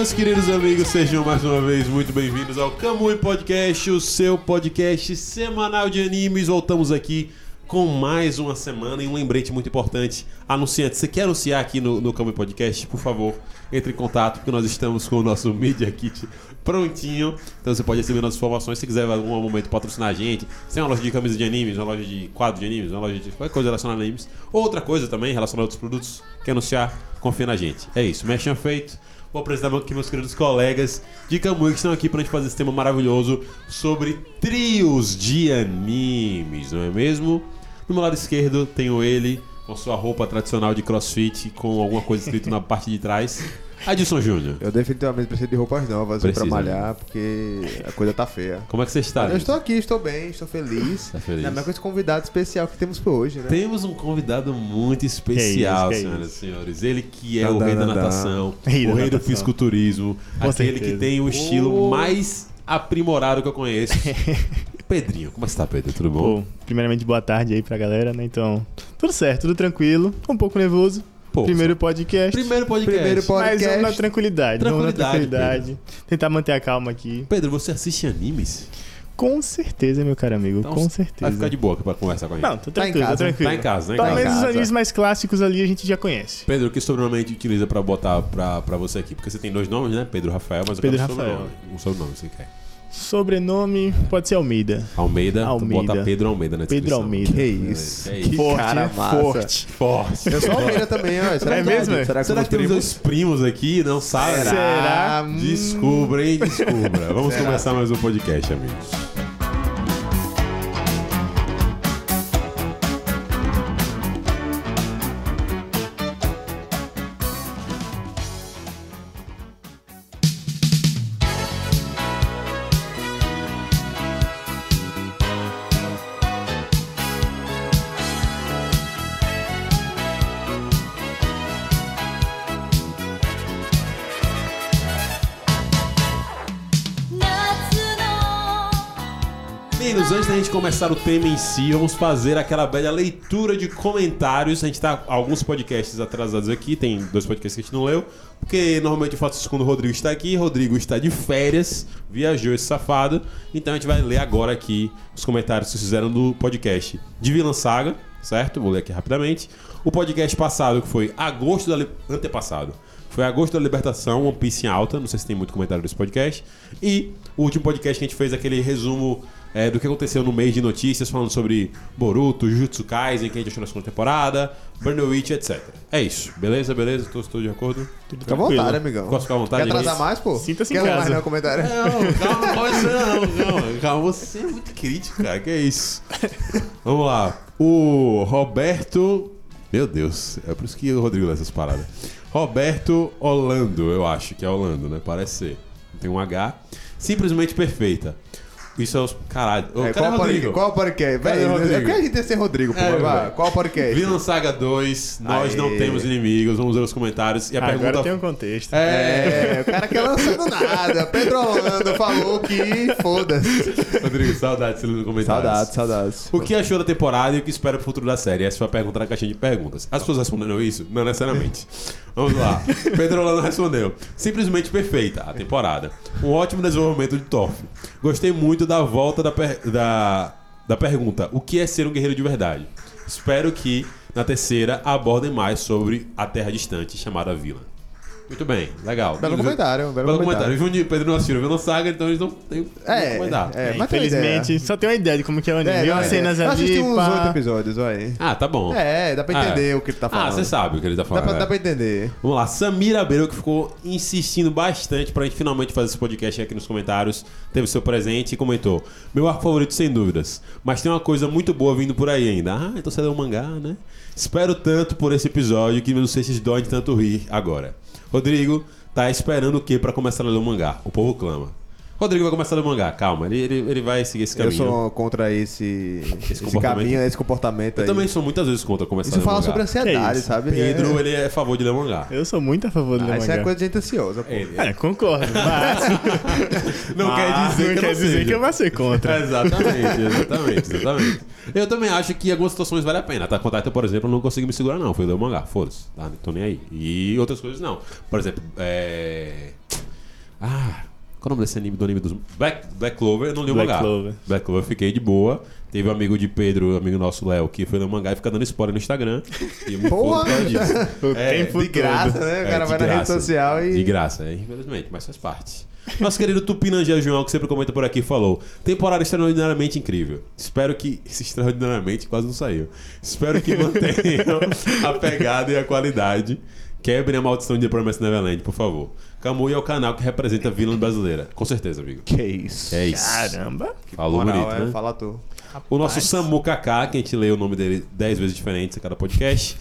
meus queridos amigos, sejam mais uma vez muito bem-vindos ao Kamui Podcast, o seu podcast semanal de animes. Voltamos aqui com mais uma semana e um lembrete muito importante. Anunciante, você quer anunciar aqui no, no Kamui Podcast? Por favor, entre em contato, porque nós estamos com o nosso Media Kit prontinho. Então você pode receber nossas informações se quiser em algum momento patrocinar a gente. Se tem uma loja de camisa de animes, uma loja de quadro de animes, uma loja de qualquer coisa relacionada a animes, ou outra coisa também relacionada a outros produtos, quer anunciar, confia na gente. É isso, mexam feito. Vou apresentar aqui meus queridos colegas de Kamui que estão aqui pra gente fazer esse tema maravilhoso sobre trios de animes, não é mesmo? No meu lado esquerdo tenho ele com sua roupa tradicional de crossfit com alguma coisa escrito na parte de trás. Adilson Júnior. Eu definitivamente preciso de roupas novas pra malhar, porque a coisa tá feia. Como é que você está? Eu estou aqui, estou bem, estou feliz. Tá feliz. Ainda mais com esse convidado especial que temos por hoje, né? Temos um convidado muito especial, Que isso, que senhoras e senhores. Ele que é Tadã, o rei da tadã. natação, Rei o rei do natação. fisiculturismo, Com aquele certeza. que tem o estilo mais aprimorado que eu conheço. Pedrinho, como está, Pedro? Tudo bom? Pô, primeiramente, boa tarde aí pra galera, né? Então, tudo certo, tudo tranquilo. Um pouco nervoso. Pô, Primeiro podcast. Primeiro podcast. Primeiro podcast. Mas vamos na tranquilidade. Vamos na Tranquilidade, tranquilidade. Tentar manter a calma aqui. Pedro, você assiste animes? Com certeza, meu caro amigo. Então, com Vai certeza. ficar de boa pra conversar com a gente. Não, tô Tá em tranquilo, casa, tô tranquilo. Tá em casa, né? Pelo Tá os casa. animes mais clássicos ali a gente já conhece. Pedro, que sobrenome utiliza pra botar pra, pra você aqui? Porque você tem dois nomes, né? Pedro Rafael, mas eu Pedro quero um Rafael. sobrenome. Um sobrenome, você quer. Sobrenome pode ser Almeida. Almeida, Almeida. bota Pedro Almeida na Pedro descrição. Almeida. Que isso. É isso. Que Forte, cara massa. Forte. Forte. Eu sou Almeida também, ó. Será É que- mesmo, é? Será que, Será que temos dois primos aqui? Não sabe? Será? Hum. Descubra, hein? Descubra. Vamos Será? começar mais um podcast, amigos. Meninos, antes da gente começar o tema em si, vamos fazer aquela bela leitura de comentários. A gente tá alguns podcasts atrasados aqui, tem dois podcasts que a gente não leu, porque normalmente eu faço isso quando o Rodrigo está aqui. Rodrigo está de férias, viajou esse safado. Então a gente vai ler agora aqui os comentários que vocês fizeram do podcast de Vilã Saga, certo? Vou ler aqui rapidamente. O podcast passado, que foi agosto da. li- antepassado. Foi agosto da libertação, One Piece em alta. Não sei se tem muito comentário desse podcast. E o último podcast que a gente fez aquele resumo é, do que aconteceu no mês de notícias, falando sobre Boruto, Jujutsu Kaisen, que a gente achou na segunda temporada, Burn the Witch, etc. É isso. Beleza, beleza? Estou, estou de acordo? Tudo Fica à vontade, amigão. Posso ficar à vontade? Quer atrasar mais, pô? Sinta-se em Quer casa. mais no comentário? Não, calma, não pode ser, não, calma, calma. Você é muito crítico, cara. Que é isso? Vamos lá. O Roberto. Meu Deus, é por isso que o Rodrigo lê essas paradas. Roberto Holando, eu acho que é Holando, né? Parece ser. Tem um H. Simplesmente perfeita. Isso é os. Caralho. Ô, É, qual, o Rodrigo? podcast? qual podcast? Cadê Véi, o Rodrigo? É que a gente tem que ser Rodrigo, pô. É, vai. Qual podcast? Vinland Saga 2, nós Aê. não temos inimigos. Vamos ver os comentários. E a Agora pergunta. tem um contexto. É. É, o cara quer lançando nada. Pedro Holanda falou que foda-se. Rodrigo, saudades no comentários. Saudades, saudades. O que achou da temporada e o que espera pro futuro da série? Essa foi a pergunta na caixinha de perguntas. As pessoas responderam isso? Não necessariamente. Vamos lá. Pedro Holanda respondeu. Simplesmente perfeita a temporada. Um ótimo desenvolvimento de Thorf. Gostei muito da volta da, per- da, da pergunta: o que é ser um guerreiro de verdade? Espero que na terceira abordem mais sobre a terra distante chamada Vila. Muito bem, legal. Belo comentário, belo Belo comentário. comentário. E Pedro não assistiram Vila Saga, então eles não têm É, como dar. é, mas Infelizmente, só tem uma ideia de como que é o anime. É, Viu dá uma as cenas. Eu ali, assisti uns oito episódios, vai. Ah, tá bom. É, dá pra entender Ah. o que ele tá Ah, falando. você sabe o que ele tá Dá falando. pra, é. dá pra entender. Vamos lá, Samira Abreu que ficou insistindo bastante pra gente finalmente fazer esse podcast aqui nos comentários. Teve seu presente e comentou: Meu arco favorito, sem dúvidas. Mas tem uma coisa muito boa vindo por aí ainda. Ah, então você leu o mangá, né? Espero tanto por esse episódio que não sei se dói de tanto rir agora. Rodrigo, tá esperando o que pra começar a ler o mangá? O povo clama. Rodrigo vai começar a ler mangá, calma, ele, ele, ele vai seguir esse Eu caminho. sou contra esse, esse, comportamento. caminho, esse comportamento Eu aí. também sou muitas vezes contra começar Isso a ler fala mangá. sobre ansiedade, Que isso? sabe? Pedro, é... ele é a favor de ler mangá. Eu sou muito a favor do Ah, isso mangá. é coisa de gente ansiosa, pô. Ele É, concordo. Mas não quer mas dizer não que quer não dizer seja. que eu vou ser contra. Exatamente, exatamente, exatamente. Eu também acho que algumas situações vale a pena. Tá Contato, por exemplo, eu não consegui me segurar, não. Foi ler o mangá, foda-se. Tá? Não tô nem aí. E outras coisas não. Por exemplo, é. Ah. Qual é o nome desse anime do anime dos. Black, Black Clover, eu não li o Black mangá. Clover. Black Clover, eu fiquei de boa. Teve um amigo de Pedro, amigo nosso Léo, que foi ler o mangá e fica dando spoiler no Instagram. E me Porra! foda por causa disso. O É, tempo De graça, todo. né? O É, cara de vai na rede graça. social e. De graça, é, infelizmente, mas faz parte. Nosso querido Tupinangel João, que sempre comenta por aqui, falou: temporada extraordinariamente incrível. Espero que. Esse extraordinariamente quase não saiu. Espero que mantenham a pegada e a qualidade. Quebrem a maldição de The Promised Neverland, por favor. Kamui é o canal que representa a vilã brasileira. Com certeza, amigo. Que isso. É isso. Caramba. Falou Moral, bonito, é, né? Fala tu. O nosso Samu Kaká, que a gente lê o nome dele dez vezes diferentes a cada podcast.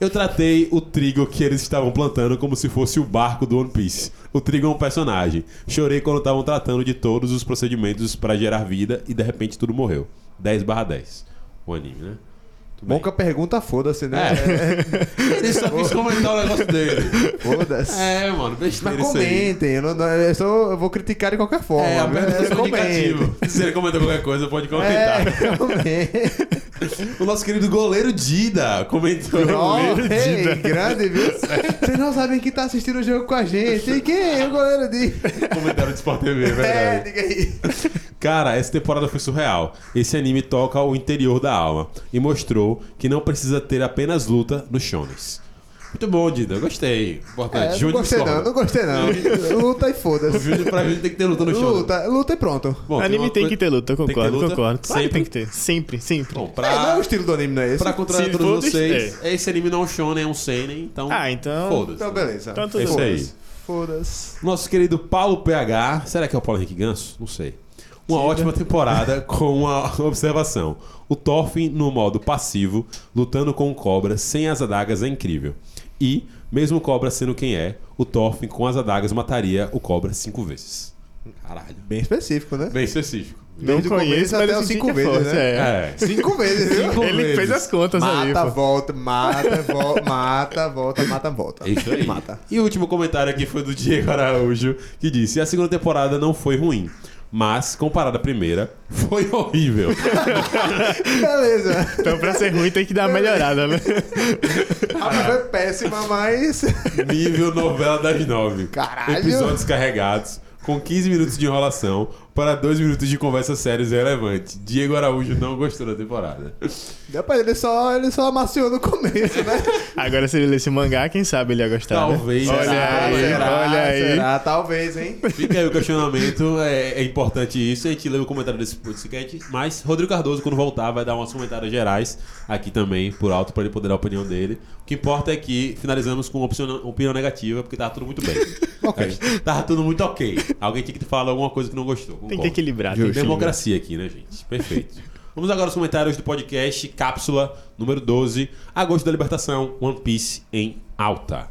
Eu tratei o trigo que eles estavam plantando como se fosse o barco do One Piece. O trigo é um personagem. Chorei quando estavam tratando de todos os procedimentos para gerar vida e de repente tudo morreu. 10 barra 10. O anime, né? Bom que a pergunta foda-se, né? Ele só quis comentar o negócio dele. Foda-se. É, mano, besteira Mas isso aí. comentem, eu, não, eu, sou- eu vou criticar de qualquer forma. É, apenas um Comentem. indicativo. Se ele comentou qualquer coisa, pode comentar. É. O nosso querido goleiro Dida comentou. Goleiro ei, Dida. grande, viu? Vocês não sabem quem tá assistindo o jogo com a gente. E quem é o goleiro de. Comentário de Sport TV, é É, verdade. diga aí. Cara, essa temporada foi surreal. Esse anime toca o interior da alma e mostrou que não precisa ter apenas luta nos shonens. Muito bom, Dida. Eu gostei. Importante. É, não Júnior gostei não, discorda. não gostei não. Luta e foda-se. Júnior pra gente tem que ter luta no shonen. Luta, luta e pronto. Bom, anime uma tem coi- que ter luta, eu Tem que ter concordo, luta? concordo. Sempre? tem que ter. Sempre, sempre. Bom, É, não é o pra, estilo do anime, não é esse? pra contrariar Se todos vocês, esse anime não é um shonen, é um seinen, então... Ah, então- Foda-se. Então, beleza. Então, tudo É isso aí. Foda-se. Foda-se. Nosso querido Paulo PH, será que é o Paulo Henrique Ganso? Não sei. Uma ótima temporada com uma observação. O Thorfinn no modo passivo, lutando com o Cobra sem as adagas é incrível. E, mesmo o Cobra sendo quem é, o Thorfinn com as adagas mataria o Cobra cinco vezes. Caralho. Bem específico, né? Bem específico. Não Desde o conheço, começo mas até cinco que vezes, fosse, né? é. É. Cinco vezes, viu? Cinco Ele vezes. fez as contas ali, Mata, volta, mata, volta, mata, volta, mata, volta. É isso aí. Mata. E o último comentário aqui foi do Diego Araújo, que disse: A segunda temporada não foi ruim, mas, comparada à primeira, foi horrível. Beleza. Então, pra ser ruim, tem que dar uma melhorada, né? A foi péssima, mas. Nível novela das nove. Caralho. Episódios carregados, com 15 minutos de enrolação, para 2 minutos de conversa sérias e relevante. Diego Araújo não gostou da temporada. Depois ele só, ele só amaciou no começo, né? Agora, se ele lesse mangá, quem sabe ele ia gostar, Talvez. né? Olha será, aí, será, olha aí. Será? Talvez, hein? Fica aí o questionamento, é, é importante isso. A gente lê o comentário desse podcast, mas Rodrigo Cardoso, quando voltar, vai dar uns comentários gerais aqui também, por alto, para ele poder dar a opinião dele. O que importa é que finalizamos com uma opinião, opinião negativa, porque tava tudo muito bem. Ok. Tava tudo muito ok. Alguém tinha que falar alguma coisa que não gostou. Tem que equilibrar. Tem. Democracia aqui, né, gente? Perfeito. Vamos agora aos comentários do podcast Cápsula número 12, Agosto da Libertação, One Piece em alta.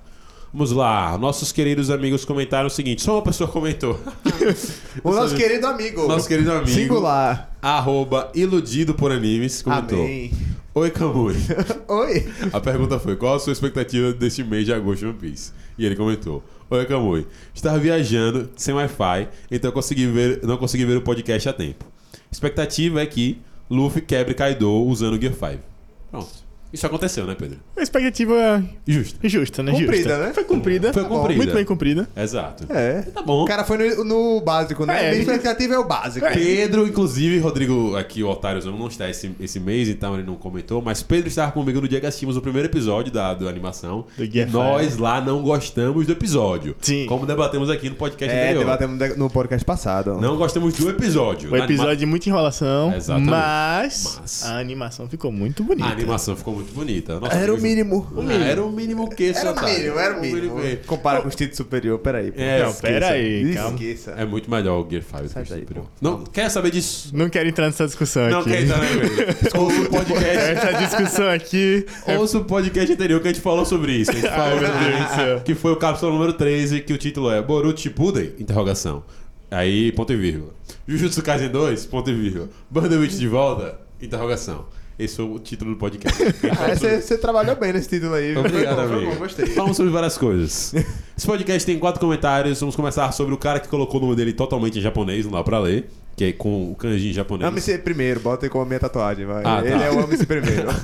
Vamos lá, nossos queridos amigos comentaram o seguinte: só uma pessoa comentou. O nosso querido amigo. Nosso querido amigo. Singular. Arroba iludido por animes comentou. Amém. Oi, Kamui. Oi. A pergunta foi: qual a sua expectativa deste mês de agosto de One Piece? E ele comentou: Oi, Kamui. Estava viajando sem Wi-Fi, então consegui ver, não consegui ver o podcast a tempo. Expectativa é que Luffy quebre Kaido usando o Gear 5. Pronto. Isso aconteceu, né, Pedro? A expectativa Justo. justa, né? Cumprida, Justa. né? Foi cumprida. Foi Tá cumprida. Muito bem cumprida. Exato. É. Tá bom. O cara foi no, no básico, né? É, ele- expectativa é o básico. Pedro, inclusive, Rodrigo, aqui o Otários não está esse, esse mês, então ele não comentou, mas Pedro estava comigo no dia que assistimos o primeiro episódio da, da animação. Do Gear e nós lá não gostamos do episódio. Sim. Como debatemos aqui no podcast É, anterior. debatemos no podcast passado. Não gostamos do episódio. O episódio anima- de muita enrolação, Exatamente. mas, Mas- a animação ficou muito bonita. A animação ficou muito bonita. Nossa, Era o mínimo. Ah, Era o mínimo que esse Era o mínimo, era o mínimo. Compara com o Instinto Superior, peraí. pô. É, Não, pera aí, calma. Esqueça. É muito melhor o Gear 5 do que o daí, Superior. Não, quer saber disso? Não quero entrar nessa discussão Não aqui. quer entrar, né, Pedro? Ouça o podcast. Essa discussão aqui. Ouça o podcast anterior que a gente falou sobre isso. A gente falou meu Deus do sobre- céu. que foi o cápsula número 13, que o título é Boruto Shippuden? Interrogação. Aí, ponto e vírgula. Jujutsu Kaisen 2, ponto e vírgula. Bandersnatch de volta, interrogação. Esse foi o título do podcast. Ah, você, você trabalhou bem nesse título aí. Obrigado, Foi bom, amigo. bom, gostei. Falamos sobre várias coisas. Esse podcast tem quatro comentários. Vamos começar sobre o cara que colocou o nome dele totalmente em japonês, não dá pra ler. Que é com o kanji em japonês. Ame-se primeiro, bota aí como a minha tatuagem, vai. Ah, tá. Ele é o ame-se primeiro.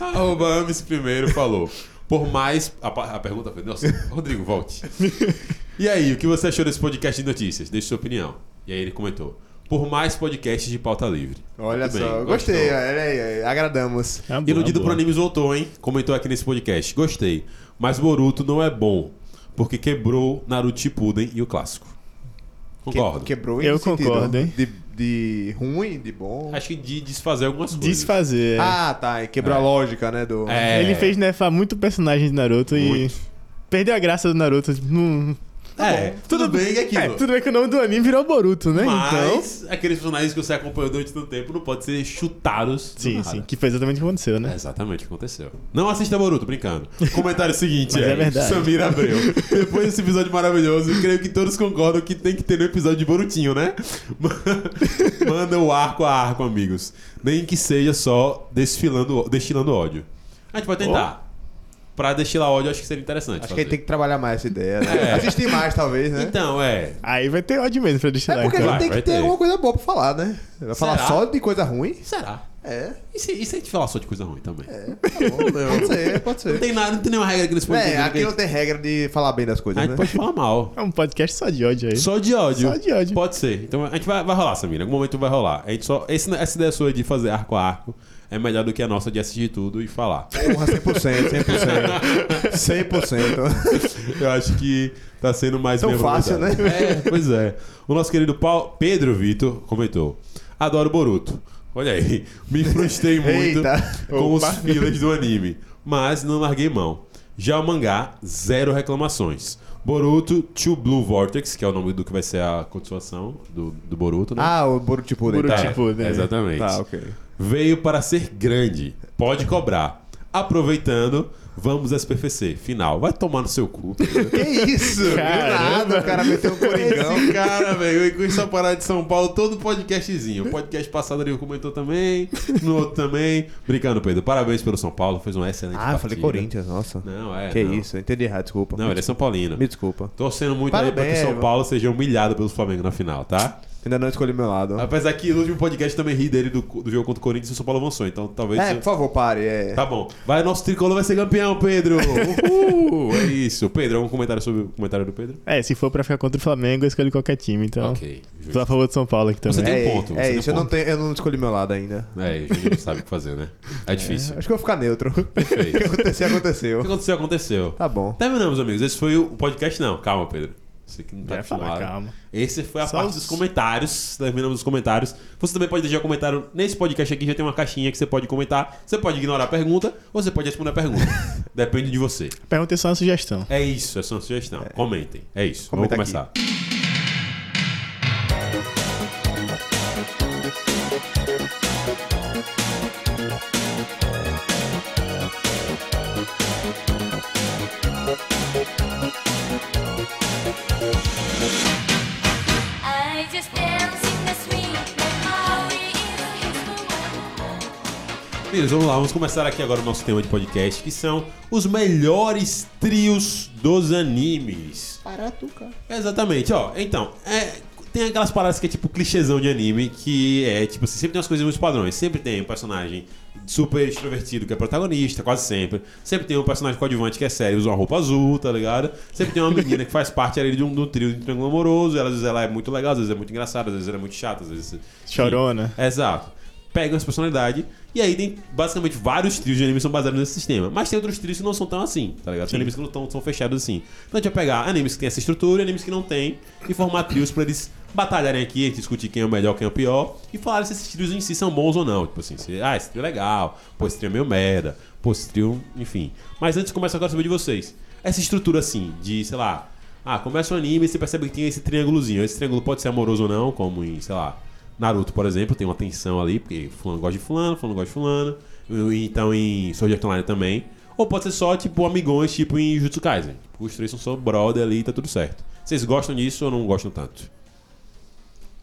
Arroba Ames primeiro falou. Por mais. A, a pergunta foi: Nossa, Rodrigo, volte. E aí, o que você achou desse podcast de notícias? Deixe sua opinião. E aí ele comentou: Por mais podcasts de pauta livre. Olha Muito bem, só, gostou. gostei, olha aí, agradamos. É boa, Iludido uma por. Animes voltou, hein? Comentou aqui nesse podcast. Gostei. Mas Boruto não é bom. Porque quebrou Naruto Shippuden e o clássico. Concordo. Que- quebrou em Eu concordo, hein? De, de ruim, de bom. Acho que de desfazer algumas coisas. Desfazer. é. Ah, tá. e Quebrou É. a lógica, né? Do... É. Ele fez nerfar muito personagem de Naruto Muito. e perdeu a graça do Naruto. Não... É, tudo bem que é. É, tudo bem que o nome do anime virou Boruto, né? Então. Mas aqueles personagens que você acompanhou durante tanto tempo não podem ser chutados. do Sim, sim. Que foi exatamente o que aconteceu, É né? exatamente o que aconteceu. Não assista Boruto, brincando. Comentário seguinte, Mas é verdade. Samir Abreu. Depois desse episódio maravilhoso, creio que todos concordam que tem que ter um episódio de Borutinho, né? Manda o arco a arco, amigos. Nem que seja só desfilando, destilando ódio. A gente vai tentar. Pra destilar ódio, acho que seria interessante. Acho que fazer. ele tem que trabalhar mais essa ideia, né? É. Assistir mais, talvez, né? Então, é. Aí vai ter ódio mesmo pra É destilar. porque a então. gente tem Vai que ter ter. alguma coisa boa pra falar, né? Vai falar Será? só de coisa ruim? Será? É. E se, e se a gente falar só de coisa ruim também? Tá bom, pode ser, pode Não ser. tem nada, não tem nenhuma regra aqui nesse podcast. É, né, aqui que não tem regra de falar bem das A coisas, gente né? pode falar mal. É um podcast só de ódio aí. Só de ódio. Só de ódio. Pode ser. Então a gente vai, vai rolar, Samira. Em algum momento vai rolar. A gente só, esse- essa ideia sua de fazer arco a arco é melhor do que a nossa de assistir tudo e falar. Porra, 100%, 100%. 100%. Eu acho que tá sendo mais Tão fácil, né? É, pois é. O nosso querido Paulo, Pedro Vitor comentou: Adoro Boruto. Olha aí, me frustrei muito com os Opa. fillers do anime, mas não larguei mão. Já o mangá, zero reclamações. Boruto To Blue Vortex, que é o nome do que vai ser a continuação do, do Boruto, né? Ah, o Boruto Shippuden. Boruto tá. Shippuden. É, exatamente. Tá, ok. Veio para ser grande. Pode cobrar. Aproveitando, vamos SPFC. Final. Vai tomar no seu cu. Que isso? Do Caramba. nada, o cara meteu um coringão. Esse cara, velho, com essa parada de São Paulo, todo podcastzinho. O podcast passado ali comentou também, no outro também. Brincando, Pedro. Parabéns pelo São Paulo, fez uma excelente Ah, eu falei partida. Corinthians, nossa. Não, é. que não. isso, eu entendi errado, desculpa. Não, ele é São Paulino. Me desculpa. Torcendo muito aí pra que o Parabéns, São Paulo seja humilhado pelo Flamengo na final, tá? Ainda não escolhi meu lado. Apesar que no último podcast também ri dele do, do jogo contra o Corinthians e o São Paulo avançou, então talvez. É, por favor, pare. É. Tá bom. Vai, nosso tricolor vai ser campeão, Pedro! Uhul! É isso. Pedro, algum comentário sobre o comentário do Pedro? É, se for pra ficar contra o Flamengo, eu escolho qualquer time. Então, Ok. tô a favor do São Paulo aqui Você também. tem um é, ponto, você É tem um isso, eu não, ponto. tenho, eu não escolhi meu lado ainda. É, o Júnior não sabe o que fazer, né? É difícil. Acho que eu vou ficar neutro. O Perfeito. que acontecer, O que aconteceu. aconteceu, aconteceu. Tá bom. Terminamos, amigos. Esse foi o podcast, não. Calma, Pedro. Você que não tá acostumado. calma. Esse foi a Só parte os- dos comentários. Terminamos os comentários. Você também pode deixar comentário nesse podcast aqui. Já tem uma caixinha que você pode comentar. Você pode ignorar a pergunta ou você pode responder a pergunta. Depende de você. Pergunta é só uma sugestão. É isso, é uma sugestão. Comentem. É isso. Comenta Vamos começar. I Meninos, vamos lá, vamos começar aqui agora o nosso tema de podcast, que são os melhores trios dos animes. Barato, cara. Exatamente, ó. Então, é, tem aquelas paradas que é tipo clichêzão de anime, que é tipo assim, sempre tem umas coisas muito padrões. Sempre tem um personagem super extrovertido que é protagonista, quase sempre. Sempre tem um personagem coadjuvante que é sério, usa uma roupa azul, tá ligado? Sempre tem uma menina que faz parte ali de um, de um trio de um triângulo amoroso. Ela, às vezes ela é muito legal, às vezes é muito engraçada, às vezes ela é muito chata, às vezes. Chorona. Exato. Pegam essa personalidade e aí tem basicamente vários trios de anime que são baseados nesse sistema. Mas tem outros trios que não são tão assim, tá ligado? Tem animes que não tão, são fechados assim. Então a gente vai pegar animes que tem essa estrutura e animes que não tem e formar trios pra eles batalharem aqui, discutir quem é o melhor, quem é o pior e falar se esses trios em si são bons ou não. Tipo assim, se, ah, esse trio é legal, pô, esse trio é meio merda, pô, esse trio, enfim. Mas antes começa agora a saber de vocês. Essa estrutura assim, de, sei lá, ah, começa o anime e você percebe que tem esse triângulozinho. Esse triângulo pode ser amoroso ou não, como em, sei lá, Naruto, por exemplo, tem uma tensão ali, porque fulano gosta de fulano, fulano gosta de fulano. Então em Sword Art Online também. Ou pode ser só, tipo, amigões, tipo em Jutsu Kaisen. Tipo, os três são só brother ali e tá tudo certo. Vocês gostam disso ou não gostam tanto?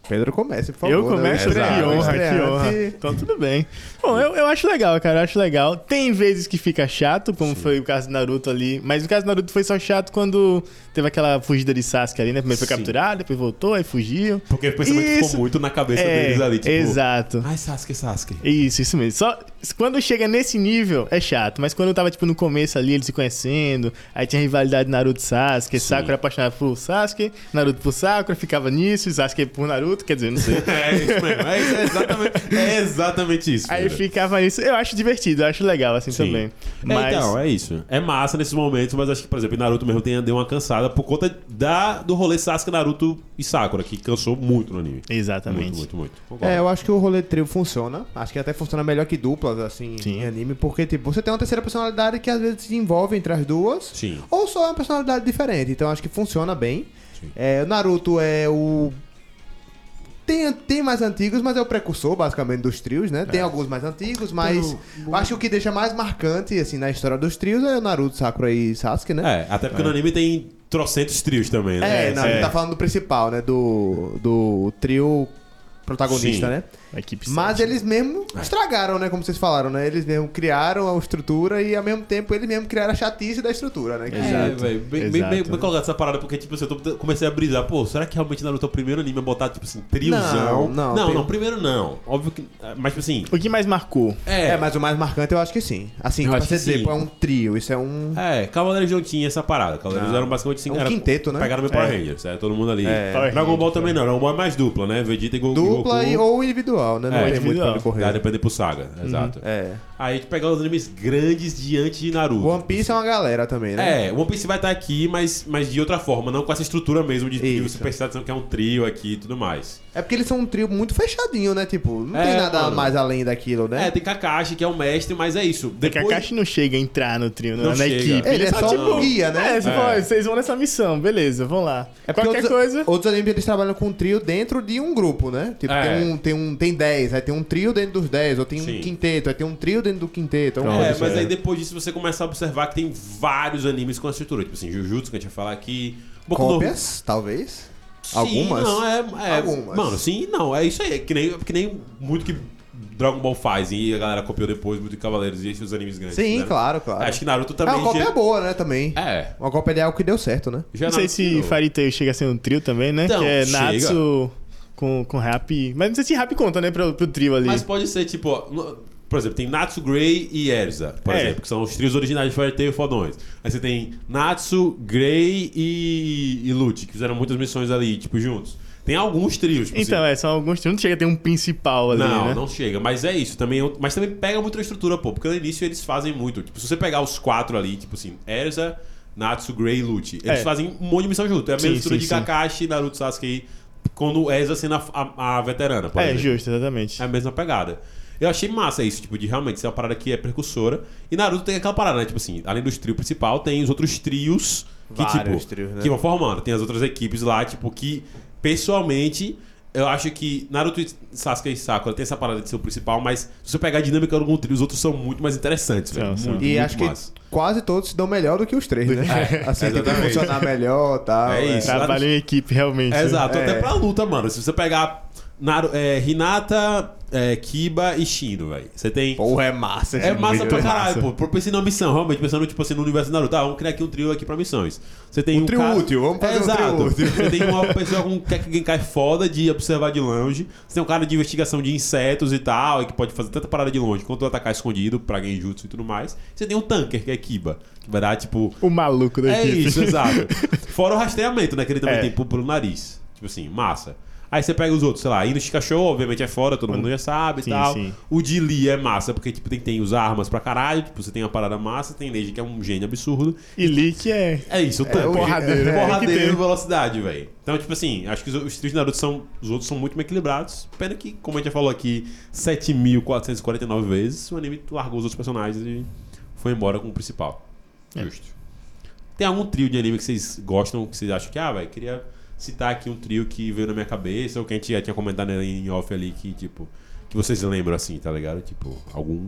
Pedro comece, por favor. Eu né? começo, O que honra, que honra. Então tudo bem. Bom, eu, eu acho legal, cara, eu acho legal. Tem vezes que fica chato, como foi o caso do Naruto ali, mas o caso do Naruto foi só chato quando teve aquela fugida de Sasuke ali, né? Primeiro foi Sim. capturado, depois voltou, aí fugiu. Porque o pensamento Isso. ficou muito na cabeça É, deles ali, tipo... exato. Ai, Sasuke, Sasuke. Isso, isso mesmo. Só quando chega nesse nível é chato, mas quando tava tipo no começo ali, eles se conhecendo, aí tinha rivalidade Naruto e Sasuke, Sakura apaixonado por Sasuke, Naruto por Sakura, ficava nisso, Sasuke por Naruto, quer dizer, não sei. É isso mesmo, é, isso, é exatamente, é exatamente isso. Aí velho. ficava nisso. Eu acho divertido, eu acho legal assim Sim. também. É, Mas então, é isso. É massa nesses momentos, mas acho que, por exemplo, em Naruto mesmo tem, deu uma cansada por conta da, do rolê Sasuke, Naruto e Sakura, que cansou muito no anime. Exatamente. Muito, muito, muito. Concordo. É, eu acho que o rolê de trio funciona. Acho que até funciona melhor que duplas, assim, Sim. em anime. Porque, tipo, você tem uma terceira personalidade que às vezes se envolve entre as duas. Sim. Ou só é uma personalidade diferente. Então acho que funciona bem. Sim. É, o Naruto é o. Tem, tem mais antigos, mas é o precursor, basicamente, dos trios, né? Tem alguns mais antigos, mas eu acho que o que deixa mais marcante, assim, na história dos trios é o Naruto, Sakura e Sasuke, né? É, até porque no anime tem trocentos trios também, né? É, não, a é. gente tá falando do principal, né? Do, do trio protagonista, Sim. né? A equipe Mas sete. eles mesmo estragaram, né? Como vocês falaram, né? Eles mesmo criaram a estrutura e ao mesmo tempo eles mesmo criaram a chatice da estrutura, né? Que- É, Exato. velho, bem, bem, Exato. bem, bem colocado essa parada, porque, tipo assim, eu tô- comecei a brisar, pô, será que realmente Naruto é o primeiro anime a botar, tipo assim, triozão? Não, não, não, tem- não, primeiro não. Óbvio que. Mas, tipo assim. O que mais marcou? É, É, mas o mais marcante eu acho que sim. Assim, Eu pra você dizer, pô, é um trio, isso é um. É, Cavaleiros não tinha essa parada. Cavaleiros eram basicamente assim, É um era- quinteto, né? Pegaram meu Power É. Rangers, é, todo mundo ali. É. Dragon Ball também não, Dragon Ball é mais dupla, né? Vegeta e Go- Dupla Goku. e, ou individual, né? Não É, tem muito pra individual. onde correr. Dá depender pro Saga, exato. É. Aí a gente pega os animes grandes diante de Naruto. One Piece é uma galera também, né? É, One Piece vai estar aqui, mas, mas de outra forma, não com essa estrutura mesmo de, de você prestar atenção que é um trio aqui e tudo mais. É porque eles são um trio muito fechadinho, né? Tipo, não É, tem nada mano. mais além daquilo, né? É, tem Kakashi, que é o mestre, mas é isso. Porque Depois... Kakashi não chega a entrar no trio, Não não, na chega. equipe. Ele é só um guia, né? É, você É. fala, "Olha, vocês vão nessa missão, beleza, vão lá. É porque Qualquer outros, coisa. Outros animes eles trabalham com um trio dentro de um grupo, né? Tipo, É. tem um, tem um, tem 10, aí tem um trio dentro dos 10, ou tem Sim. um quinteto, aí tem um trio dentro do quinteto. Uma É, mas aí depois disso você começa a observar que tem vários animes com essa estrutura. Tipo assim, Jujutsu, que a gente vai falar aqui. Boku no- Cópias, talvez. Sim, Algumas? Não, é, é- Algumas. Mano, sim, não. É isso aí. É que nem, que nem muito que Dragon Ball faz e a galera copiou depois muito de Cavaleiros e esses animes grandes. Sim, né? claro, claro. Acho que Naruto É também. uma cópia já- boa, né, também. É. Uma cópia de algo que deu certo, né? Já Não sei se. Fairy Tail chega a ser um trio também, né? Então, que é chega. Com, com rap. Mas não sei se rap conta, né, pro, pro trio ali. Mas pode ser, tipo, ó, no- por exemplo, tem Natsu, Grey e Erza, por É. exemplo, que são os trios originais de Fairy Tail fodões. Aí você tem Natsu, Grey e, e Lute, que fizeram muitas missões ali, tipo, juntos. Tem alguns trios, tipo Então, assim. é, são alguns trios. Não chega a ter um principal ali, Não, né? não chega. Mas é isso. Também, é- mas também pega muito a estrutura, pô. Porque no início eles fazem muito. Tipo, se você pegar os quatro ali, tipo assim, Erza, Natsu, Grey e Lute, eles É. fazem um monte de missão junto. É a mesma Sim, estrutura sim, de sim. Kakashi, Naruto, Sasuke, quando Erza sendo a, a- a veterana, por É, exemplo. justo, exatamente. É a mesma pegada. Eu achei massa isso, tipo, de realmente ser uma parada que é precursora. E Naruto tem aquela parada, né? Tipo assim, além dos trios principal, tem os outros trios que, Vários tipo, trios, né? que vão formando. Tem as outras equipes lá, tipo, que pessoalmente. Eu acho que Naruto, e Sasuke e Sakura tem essa parada de ser o principal, mas se você pegar a dinâmica algum trio, os outros são muito mais interessantes, São, velho. são. Muito, E muito acho que massa. quase todos se dão melhor do que os três, né? assim, tipo, exatamente. funcionar melhor e tal. É isso. Trabalho em equipe, realmente. É, exato, É. até pra luta, mano. Se você pegar Naru, é, Hinata, é, Kiba e Shino, velho. Você tem. Porra, é massa. É massa pra caralho, pô. Por pensando na missão, realmente, pensando tipo assim, no universo de Naruto. Ah, vamos criar aqui um trio aqui pra missões. Você tem um, trio cara- útil, vamos fazer é, um trio exato. útil. Você tem uma pessoa com cai foda de observar de longe. Você tem um cara de investigação de insetos e tal, e que pode fazer tanta parada de longe quanto atacar escondido pra genjutsu e tudo mais. Você tem um tanker, que é Kiba, que vai dar, tipo, O maluco da é equipe. isso, exato. Fora o rastreamento, né? Que ele também É. tem pelo nariz. Tipo assim, massa. Aí você pega os outros, sei lá, Ino Shikasho, obviamente é fora, todo mundo já sabe Sim, e tal. sim. O de Lee é massa, porque tipo, tem, tem os armas pra caralho, tipo, você tem uma parada massa, tem Neji que é um gênio absurdo. E Leak é. É isso, o tanque. o- porradeiro, né? Porradeiro Tem que e ter. velocidade, velho. Então, tipo assim, acho que os, os de Naruto são. Os outros são muito bem equilibrados. Pena que, como a gente já falou aqui, 7.449 vezes, o anime largou os outros personagens e foi embora com o principal. É. Justo. Tem algum trio de anime que vocês gostam, que vocês acham que, ah, velho, queria citar aqui um trio que veio na minha cabeça, ou que a gente já tinha comentado em off ali, que, tipo, que vocês lembram assim, tá ligado? Tipo, algum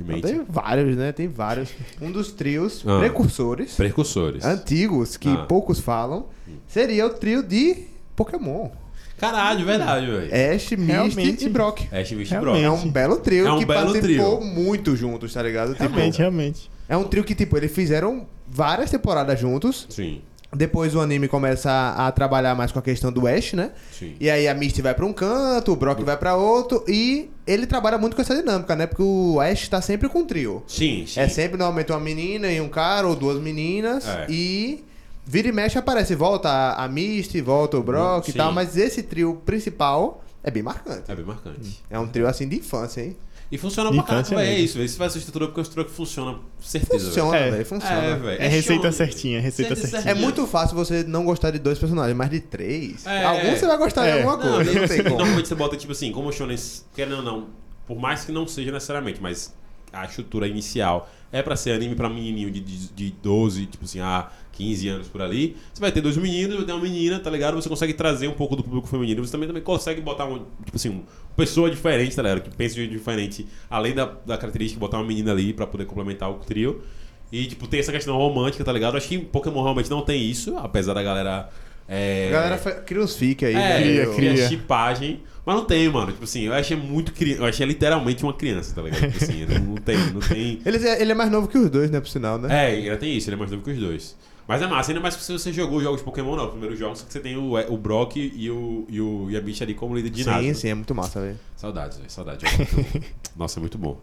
em mente. tem vários, né? Tem vários. Um dos trios Ah. precursores, Precursores. antigos, que Ah. poucos falam, seria o trio de Pokémon. Caralho, verdade, velho. Ash, Misty e Brock. Ash, Misty. É Brock. um belo trio É um que belo participou trio. muito juntos, tá ligado? Tipo, Realmente, realmente. é um trio que, tipo, eles fizeram várias temporadas juntos. Sim, Depois o anime começa a, a trabalhar mais com a questão do Ash, né? sim. E aí a Misty vai pra um canto, o Brock vai pra outro. E ele trabalha muito com essa dinâmica, né? Porque o Ash tá sempre com um trio. Sim, sim. É sempre normalmente uma menina e um cara, ou duas meninas. É. E vira e mexe aparece. Volta a, a Misty, volta o Brock e Sim. tal. Mas esse trio principal é bem marcante. É bem marcante. É um trio assim de infância, hein? E funciona pra velho. É isso, velho. Isso faz essa estrutura porque a estrutura que funciona, certeza. Funciona, É. velho. Funciona. velho. É, velho. É receita show. certinha, receita certinha. É muito fácil você não gostar de dois personagens, mas de três. É. Algum você vai gostar de É. alguma Não, coisa. Não, tem como. Normalmente você bota, tipo assim, como o Shonen, querendo ou não, por mais que não seja necessariamente, mas a estrutura inicial é pra ser anime pra menininho de, de, de 12, tipo assim, a 15 anos por ali. Você vai ter dois meninos, vai ter uma menina, tá ligado? Você consegue trazer um pouco do público feminino. Você também, também consegue botar um, tipo assim, uma pessoa diferente, tá ligado? Que pensa de um jeito diferente, além da, da característica, botar uma menina ali pra poder complementar o trio. E, tipo, tem essa questão romântica, tá ligado? Acho que em Pokémon realmente não tem isso, apesar da galera. É... A galera cria uns fic aí, É, né? Cria, cria cria. chipagem. Mas não tem, mano. Tipo assim, eu achei muito criança. Eu achei literalmente uma criança, tá ligado? Tipo assim, não, não tem, não tem. Ele, é, ele é mais novo que os dois, né, por sinal, né? É, ainda tem isso, ele é mais novo que os dois. Mas é massa, ainda mais se você jogou os jogos de Pokémon, não. Os primeiros jogos que você tem o, o Brock e o, e o e a bicha ali como líder de sim, ginásio. sim, é muito massa, velho. Saudades, velho. Saudades. É Nossa, é muito bom.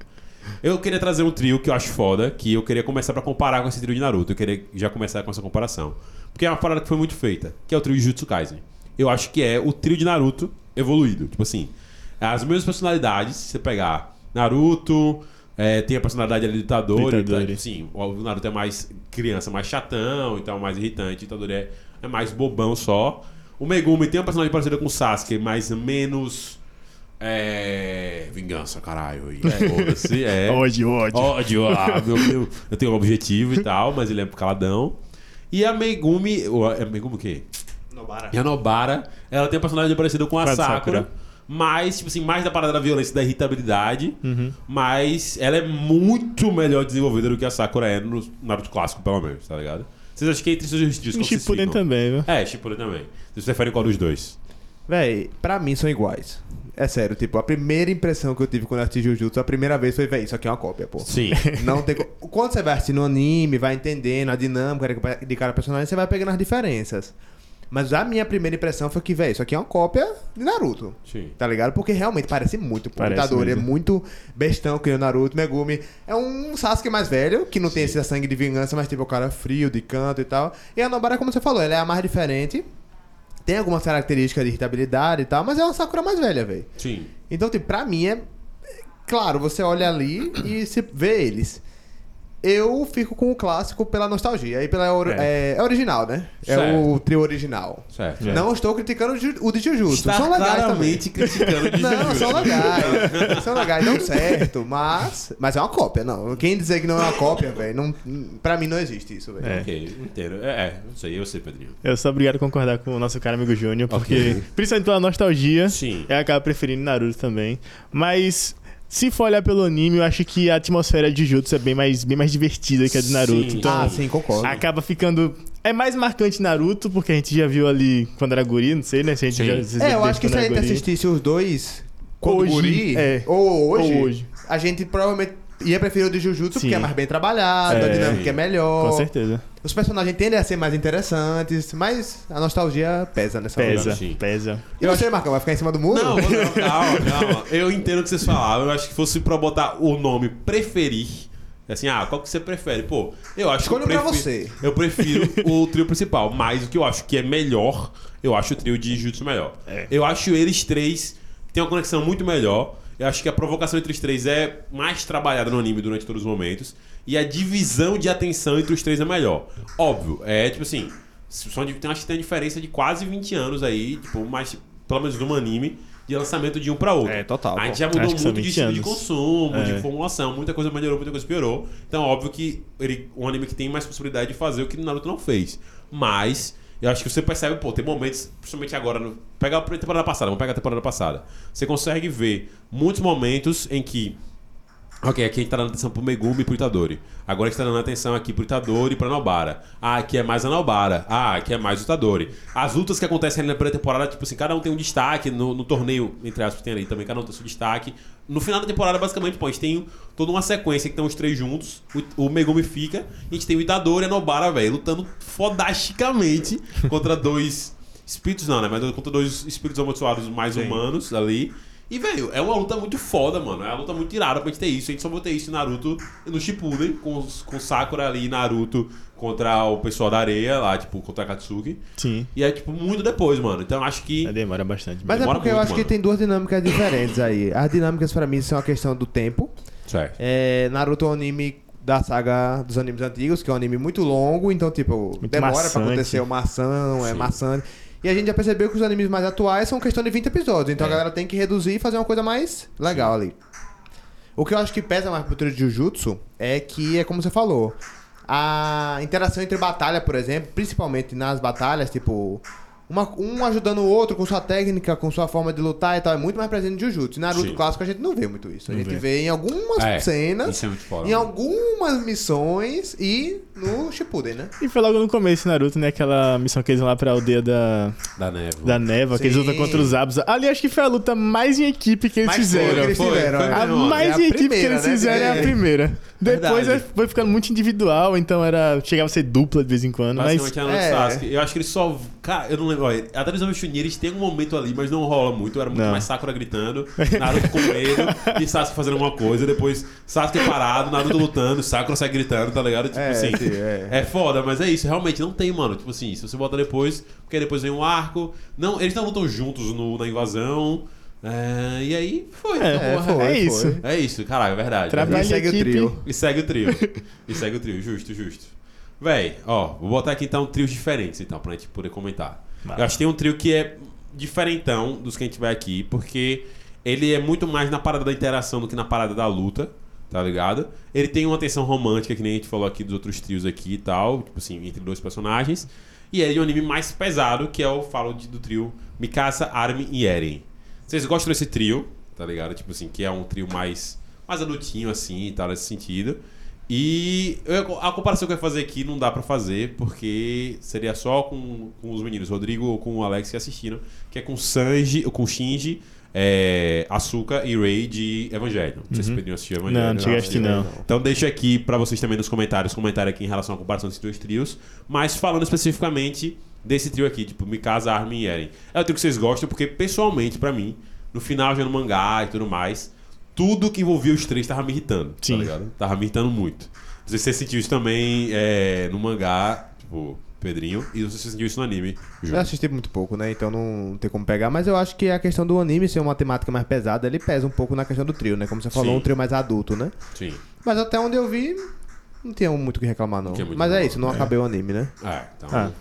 Eu queria trazer um trio que eu acho foda, que eu queria começar pra comparar com esse trio de Naruto. Eu queria já começar com essa comparação. Porque é uma parada que foi muito feita, que é o trio de Jutsu Kaisen. Eu acho que é o trio de Naruto evoluído. Tipo assim, as mesmas personalidades, se você pegar Naruto, é, tem a personalidade ali do Itadori. Do tá? Itadori. Sim, o Naruto é mais criança, mais chatão, então mais irritante. O Itadori é, é mais bobão só. O Megumi tem uma personalidade parecida com o Sasuke, mas menos. É. Vingança, caralho. E foda-se, é. Ódio, ódio. Ódio, ah, meu, meu, eu tenho um objetivo e tal, mas ele é caladão. E a Megumi. o- É Megumi o quê? Nobara. E a Nobara, ela tem uma personalidade parecida com a Sakura. Sakura. Mas, tipo assim, mais da parada da violência e da irritabilidade. Uhum. Mas ela é muito melhor desenvolvida do que a Sakura é no Naruto clássico, pelo menos, tá ligado? Vocês acham que entre esses como vocês Shippuden ficam? também, viu? É, Shippuden também. Vocês preferem qual dos dois? Véi, pra mim são iguais. É sério, tipo, a primeira impressão que eu tive quando eu assisti Jujutsu, a primeira vez foi, véi, isso aqui é uma cópia, pô. Sim. Não tem co- Quando você vai assistindo o anime, vai entendendo a dinâmica de cada personagem, você vai pegando as diferenças. Mas a minha primeira impressão foi que, véi, isso aqui é uma cópia de Naruto. Sim. Tá ligado? Porque realmente parece muito. Parece Itadori é muito bestão que o Naruto, Megumi. É um Sasuke mais velho, que não tem esse sangue de vingança, mas tipo, o cara frio, de canto e tal. E a Nobara, como você falou, ela é a mais diferente. Tem algumas características de irritabilidade e tal, mas é uma Sakura mais velha, velho. Sim. Então, tipo, pra mim é. é Claro, você olha ali e se vê eles. Eu fico com o clássico pela nostalgia. E pela ori- é. é original, né? É Certo. o trio original. Certo. É. Não estou criticando o o de Jujutsu. Está são legais também. criticando de Não, Jujutsu. são legais. são legais, dão certo, mas. Mas é uma cópia, não. Quem dizer que não é uma cópia, velho, não, pra mim não existe isso, velho. É. Ok, inteiro. É, é, eu sei, eu sei, Pedrinho. Eu sou obrigado a concordar com o nosso cara amigo Júnior, porque, Ok. principalmente pela nostalgia, Sim. eu acabo preferindo Naruto também. Mas, se for olhar pelo anime, eu acho que a atmosfera de Jujutsu é bem mais, bem mais divertida que a de Naruto. Sim. Então, Ah, sim, concordo. acaba ficando. É mais marcante Naruto, porque a gente já viu ali quando era guri, não sei, né? Se a gente Sim. já, se É, eu acho que se a gente guri. assistisse os dois quando Hoje, guri, é. ou, hoje, Ou hoje. a gente provavelmente ia preferir o de Jujutsu, Sim. porque é mais bem trabalhado, a É. dinâmica é melhor. Com certeza. Os personagens tendem a ser mais interessantes, mas a nostalgia pesa nessa Pesa, hora. pesa. E você, Marcão, vai ficar em cima do muro? Não, não, calma, calma. Eu entendo o que vocês falaram. Eu acho que fosse pra botar o nome preferir. Assim, ah, qual que você prefere? Pô, eu acho Escolha que eu um pra prefiro, você. Eu prefiro o trio principal, mas o que eu acho que é melhor, eu acho o trio de Jutsu melhor. É. Eu acho eles três tem uma conexão muito melhor. Eu acho que a provocação entre os três é mais trabalhada no anime durante todos os momentos. E a divisão de atenção entre os três é melhor. Óbvio, é tipo assim. São, de- tem, acho que tem uma diferença de quase 20 anos aí, tipo, mais, pelo menos num anime, de lançamento de um pra outro. É, total, A gente já mudou muito de 20 estilo de consumo, É. de formulação, muita coisa melhorou, muita coisa piorou. Então, óbvio que ele, um anime que tem mais possibilidade de fazer o que Naruto não fez. Mas, eu acho que você percebe, pô, tem momentos, principalmente agora, no, pega a temporada passada, vamos pegar a temporada passada. Você consegue ver muitos momentos em que Ok, aqui a gente tá dando atenção pro Megumi e pro Itadori. Agora a gente tá dando atenção aqui pro Itadori e pra Nobara. Ah, aqui é mais a Nobara. Ah, aqui é mais o Itadori. As lutas que acontecem ali na primeira temporada, tipo assim, cada um tem um destaque. No, no torneio, entre aspas, tem ali também, cada um tem seu destaque. No final da temporada, basicamente, pô, a gente tem toda uma sequência que estão os três juntos. O, o Megumi fica. A gente tem o Itadori e a Nobara, velho, lutando fodasticamente contra dois espíritos, não, né? Mas contra dois espíritos amaldiçoados mais humanos ali. E, velho, é uma luta muito foda, mano. É uma luta muito irada pra gente ter isso. A gente só vai ter isso em Naruto no Shippuden, com, com Sakura ali e Naruto contra o pessoal da areia, lá, tipo, contra a Katsuki. Sim. E é, tipo, muito depois, mano. Então eu acho que. Aí demora bastante. Mas é Demora porque eu muito, acho mano. que tem duas dinâmicas diferentes aí. As dinâmicas pra mim são a questão do tempo. Certo. É, Naruto é um anime da saga dos animes antigos, que é um anime muito longo, então, tipo, Muito demora pra maçante. acontecer uma ação, é Sim. maçante. E a gente já percebeu que os animes mais atuais são questão de 20 episódios, então É. a galera tem que reduzir e fazer uma coisa mais legal ali. O que eu acho que pesa mais pro trio de Jujutsu é que, é como você falou, a interação entre batalha, por exemplo, principalmente nas batalhas, tipo, uma- um ajudando o outro com sua técnica, com sua forma de lutar e tal, é muito mais presente no Jujutsu. Naruto Sim. clássico a gente não vê muito isso. A Não gente vê. vê em algumas É, cenas, Isso é muito foda. em mano. algumas missões e no Shippuden, né? E foi logo no começo, Naruto, né? Aquela missão que eles vão lá pra aldeia da, Da neve. da Neva, que eles Sim. lutam contra os Abus. Ali acho que foi a luta mais em equipe que eles Mais fizeram. que eles Foi, tiveram, foi é. A mais É a em equipe que primeira, eles né? fizeram é a É. primeira. Depois Verdade. é- foi ficando muito individual, então era chegava a ser dupla de vez em quando. Mas Naruto é. Eu acho que eles só. Cara, eu não lembro. Olha, até Chunin, eles têm um momento ali, mas não rola muito. Era muito Não. mais Sakura gritando, Naruto com medo e Sasuke fazendo alguma coisa. Depois Sasuke parado, Naruto lutando, Sakura sai gritando, tá ligado? Tipo É, assim. sim, é. É foda, mas é isso. Realmente não tem, mano. Tipo assim, se você bota depois, porque depois vem um arco. Não, eles não lutam juntos no- na invasão. É, e aí foi. É, então, foi, é foi. isso. é isso, caralho, é verdade. Trabalho E segue o equipe. trio. E segue o trio. e segue o trio, justo, justo. Véi, ó, vou botar aqui então trios diferentes, então, pra gente poder comentar. Eu acho que tem um trio que é diferentão dos que a gente vai aqui, porque ele é muito mais na parada da interação do que na parada da luta, tá ligado? Ele tem uma tensão romântica, que nem a gente falou aqui dos outros trios aqui e tal, tipo assim, entre dois personagens. E ele é um anime mais pesado, que é o falo de- do trio Mikasa, Armin e Eren. Vocês gostam desse trio, tá ligado? Tipo assim, que é um trio mais, mais adultinho assim e tal, nesse sentido. E eu- a comparação que eu ia fazer aqui não dá pra fazer, porque seria só com, com os meninos, Rodrigo ou com o Alex que assistiram, que é com Sanji, com Shinji, é, Asuka e Rei de Evangelho. Não sei se o Pedrinho assistiu Evangelho. Não, não cheguei a assistir, não. Então deixa aqui pra vocês também nos comentários, comentário aqui em relação à comparação desses dois trios, mas falando especificamente desse trio aqui, tipo Mikasa, Armin e Eren. É o trio que vocês gostam, porque pessoalmente, pra mim, no final já no mangá e tudo mais, tudo que envolvia os três tava me irritando, Sim. tá ligado? Tava me irritando muito. Não sei se você sentiu isso também é, no mangá, tipo, Pedrinho, e não sei se você sentiu isso no anime, Ju. Eu assisti muito pouco, né? Então não tem como pegar. Mas eu acho que a questão do anime ser uma temática mais pesada, ele pesa um pouco na questão do trio, né? Como você falou, Sim. um trio mais adulto, né? Sim. Mas até onde eu vi, não tinha muito o que reclamar, não. Mas é não. isso, não acabei o anime, né? É, então. Ah.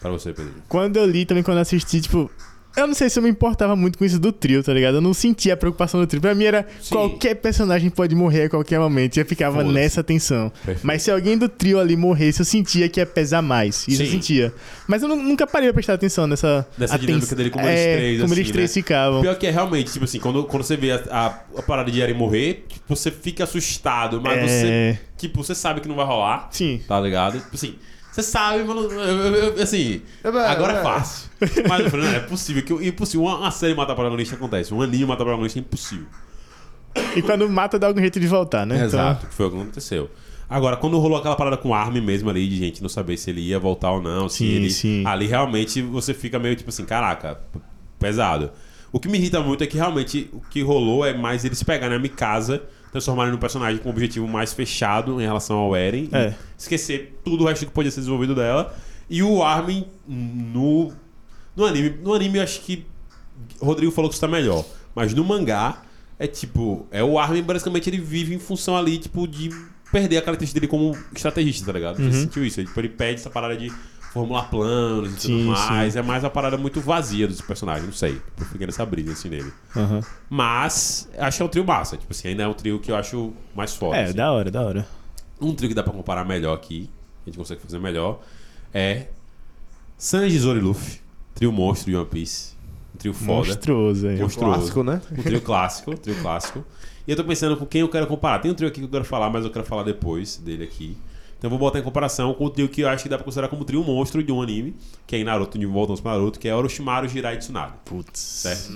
Pra você, Pedrinho. Quando eu li também, quando eu assisti, tipo. Eu não sei se eu me importava muito com isso do trio, tá ligado? Eu não sentia a preocupação do trio. Pra mim era Sim. qualquer personagem pode morrer a qualquer momento. E eu ficava Foda-se. nessa tensão. Perfeito. Mas se alguém do trio ali morresse, eu sentia que ia pesar mais. Isso eu Sim. sentia. Mas eu nu- nunca parei pra prestar atenção nessa. Nessa aten- dinâmica dele, como eles é, três, Como assim, eles três né? ficavam. Pior que é realmente, tipo assim, quando, quando você vê a, a, a parada de Eren morrer, tipo, você fica assustado, mas É. você, tipo, você sabe que não vai rolar, Sim. tá ligado? Tipo assim, você sabe, eu- assim, É, agora é é. fácil. Mas eu falei, não, é possível, que, impossível, uma, uma série matar protagonista acontece, um anime matar protagonista é impossível. E quando mata, dá algum jeito de voltar, né? Exato, que foi o que aconteceu. Agora, quando rolou aquela parada com o Armin mesmo ali, de gente não saber se ele ia voltar ou não, se Sim, ele. sim. Ali realmente você fica meio tipo assim, caraca, pesado. O que me irrita muito é que realmente o que rolou é mais eles pegarem a Mikasa, transformarem num personagem com um objetivo mais fechado em relação ao Eren, É. esquecer tudo o resto que podia ser desenvolvido dela. E o Armin no. No anime. No anime eu acho que. Rodrigo falou que isso tá melhor. Mas no mangá, é tipo. É o Armin, basicamente, ele vive em função ali, tipo, de perder a característica dele como estrategista, tá ligado? Você Uhum. sentiu isso? Ele, tipo, ele pede essa parada de formular planos e Sim, tudo mais. É mais uma parada muito vazia dos personagens, não sei. Eu fiquei nessa brisa assim nele. Aham. Mas acho que é um trio massa. Tipo assim, ainda é um trio que eu acho mais forte. É, assim. da hora, da hora. Um trio que dá pra comparar melhor aqui, que a gente consegue fazer melhor, é Sanji, Zoro e Luffy. Trio monstro de One Piece. Um trio foda. Monstruoso aí. Monstruoso. Clássico, né? Um trio clássico, um trio clássico. E eu tô pensando com quem eu quero comparar. Tem um trio aqui que eu quero falar, mas eu quero falar depois dele aqui. Então eu vou botar em comparação com o trio que eu acho que dá pra considerar como trio monstro de um anime, que é em Naruto, de voltamos pra Naruto, que é Orochimaru, Jirai e Tsunade. Putz. Certo?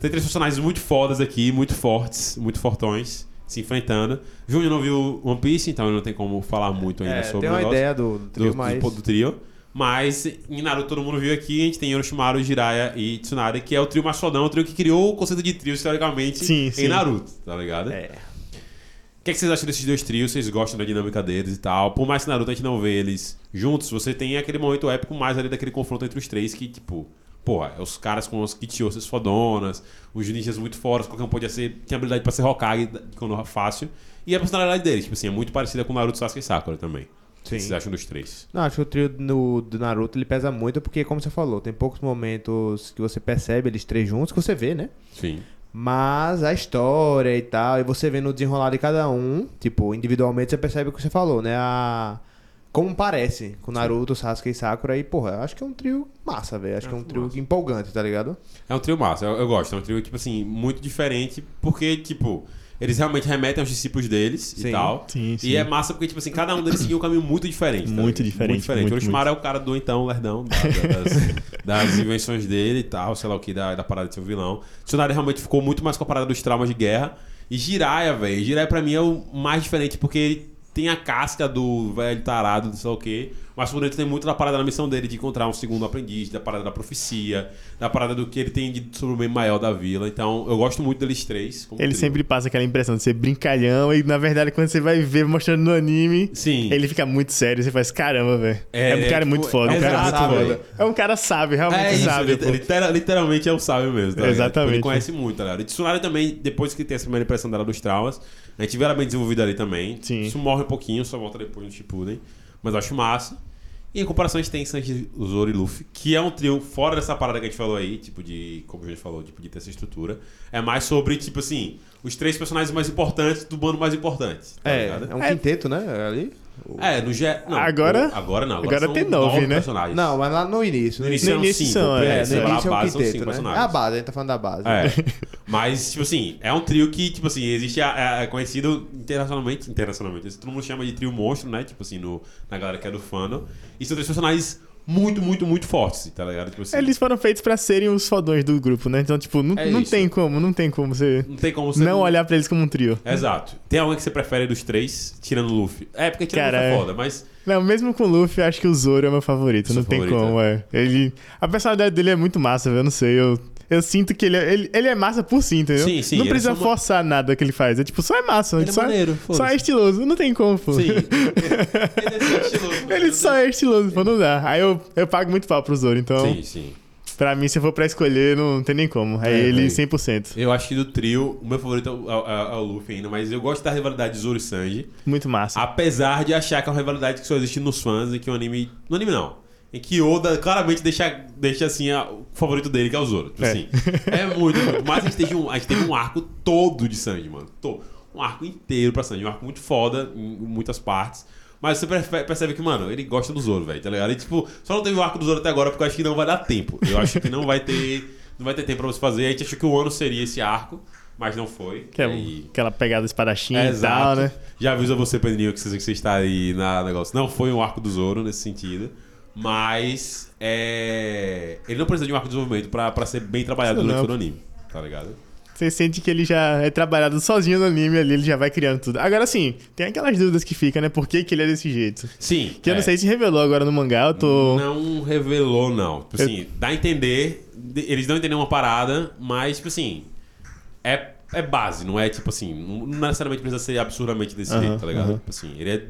Tem três personagens muito fodas aqui, muito fortes, muito fortões, se enfrentando. Júnior não viu One Piece, então ele não tem como falar muito ainda É, sobre tem o uma negócio ideia do, do do, trio, do- mas... do trio. Mas em Naruto todo mundo viu aqui, a gente tem Orochimaru, Jiraiya e Tsunade, que é o trio mais fodão, o trio que criou o conceito de trio, historicamente, Sim, em sim. Naruto, tá ligado? É. O que, é que vocês acham desses dois trios? Vocês gostam da dinâmica deles e tal? Por mais que Naruto a gente não vê eles juntos, você tem aquele momento épico mais ali daquele confronto entre os três que, tipo, porra, é os caras com os Kichiosas fodonas, os ninjas muito fodas, qualquer um podia ser, tinha habilidade pra ser Hokage de Konoha fácil. E a personalidade deles, tipo assim, é muito parecida com Naruto, Sasuke e Sakura também. O que Sim. vocês acham dos três? Não, acho que o trio no, do Naruto ele pesa muito porque, como você falou, tem poucos momentos que você percebe eles três juntos, que você vê, né? Sim. Mas a história e tal, e você vê no desenrolar de cada um, tipo, individualmente você percebe o que você falou, né? A... Como parece com Naruto, Sasuke e Sakura. E, porra, eu acho que é um trio massa, velho. Acho que é um trio empolgante, tá ligado? É um trio massa, eu, eu gosto. É um trio, tipo assim, muito diferente, porque, tipo, eles realmente remetem aos discípulos deles Sim. e tal. Sim, sim. E é massa porque, tipo assim, cada um deles seguiu um caminho muito diferente. tá Muito diferente, Muito diferente. muito, o Orochimaru é o cara do então, lerdão, da- da- das, das invenções dele e tal, sei lá o que, da, da parada de ser o vilão. Tsunade realmente ficou muito mais com a parada dos traumas de guerra. E Jiraiya, velho, Jiraiya pra mim é o mais diferente porque ele tem a casca do velho tarado, não sei o quê. Mas por dentro tem muito da parada da missão dele de encontrar um segundo aprendiz, da parada da profecia, da parada do que ele tem de sobre o bem maior da vila. Então eu gosto muito deles três. Ele trio. sempre passa aquela impressão de ser brincalhão e, na verdade, quando você vai ver mostrando no anime, Sim. ele fica muito sério. Você faz, caramba, velho. É, É, um cara tipo, muito foda, um cara exato, muito foda. É um cara sábio, realmente É sábio. lit- pô. litera- literalmente é o sábio mesmo. tá? Exatamente. Tipo, Ele conhece muito, ligado? E Tsunade também, depois que tem essa primeira impressão dela dos traumas, a gente vê ela bem desenvolvida ali também. Sim. Isso morre um pouquinho, só volta depois no Shippuden. Mas eu acho massa. E em comparação a gente tem Sanji, Zoro e Luffy, que é um trio fora dessa parada que a gente falou aí, tipo de, como a gente falou, tipo de ter essa estrutura. É mais sobre, tipo assim, os três personagens mais importantes do bando mais importante. Tá É, ligado? é um É. quinteto, né? Ali. É, no ge... não, Agora- o- Agora não. agora são tem nove, né? personagens. Não, mas lá no início. No No início No início cinco. são, é, é, é, no início é a o base são cinco quinteto, né? É personagens. a base, a gente tá falando da base. É. Mas, tipo assim, é um trio que, tipo assim, existe. É, é conhecido internacionalmente. Internacionalmente. Todo mundo chama de trio monstro, né? Tipo assim, no, na galera que é do fandom. E são três personagens muito, muito, muito fortes, tá ligado? Tipo assim. Eles foram feitos pra serem os fodões do grupo, né? Então, tipo, não, É não tem como, não tem como você Não tem como você. não olhar pra eles como um trio. Exato. Tem alguém que você prefere dos três, tirando o Luffy? É, porque tirando o Cara, Luffy é é. foda, mas. Não, mesmo com o Luffy, acho que o Zoro é meu favorito. Seu não tem favorito, como, é. Ele. A personalidade dele é muito massa, velho. Eu não sei. Eu, eu sinto que ele é, ele, ele é massa por si, entendeu? Sim, sim, Não precisa é uma- forçar nada que ele faz. É tipo, só é massa. Ele é só, maneiro, só é estiloso. Não tem como, pô. Sim. ele é só estiloso. Ele só é estiloso, pô, não dá. Aí eu, eu pago muito pau pro Zoro, então, Sim, sim. pra mim, se eu for pra escolher, não tem nem como. É, É, ele véi. 100%. Eu acho que do trio, o meu favorito é o, é- é o Luffy ainda, mas eu gosto da rivalidade de Zoro e Sanji. Muito massa. Apesar de achar que é uma rivalidade que só existe nos fãs e que o anime. No anime não. Em que Oda claramente deixa, deixa assim a- o favorito dele, que é o Zoro. Tipo É. assim, é muito, muito. Mas a gente, teve um, a gente teve um arco todo de Sanji, mano. To- um arco inteiro pra Sanji. Um arco muito foda em muitas partes. Mas você percebe que, mano, ele gosta do Zoro, velho, tá ligado? E, tipo, só não teve o arco do Zoro até agora porque eu acho que não vai dar tempo. Eu acho que não vai ter. Não vai ter tempo pra você fazer. A gente achou que o ano seria esse arco, mas não foi. Que é E aquela pegada espadachim é, e exato. tal, né? Já avisa você, Pedrinho, que você, que você está aí na negócio. Não foi um arco do Zoro nesse sentido. Mas é... ele não precisa de um arco de desenvolvimento pra, pra ser bem trabalhado Isso durante não. todo o anime. Tá ligado? Você sente que ele já é trabalhado sozinho no anime ali, ele já vai criando tudo. Agora sim, tem aquelas dúvidas que ficam, né? Por que, que ele é desse jeito? Sim. Que eu é. não sei se revelou agora no mangá, eu tô. Não revelou, não. Tipo Eu- assim, dá a entender. de- Eles dão a entender uma parada, mas, tipo assim. É, é base, não é tipo assim. Não não necessariamente precisa ser absurdamente desse Aham, jeito, tá ligado? aham. Tipo assim, ele é.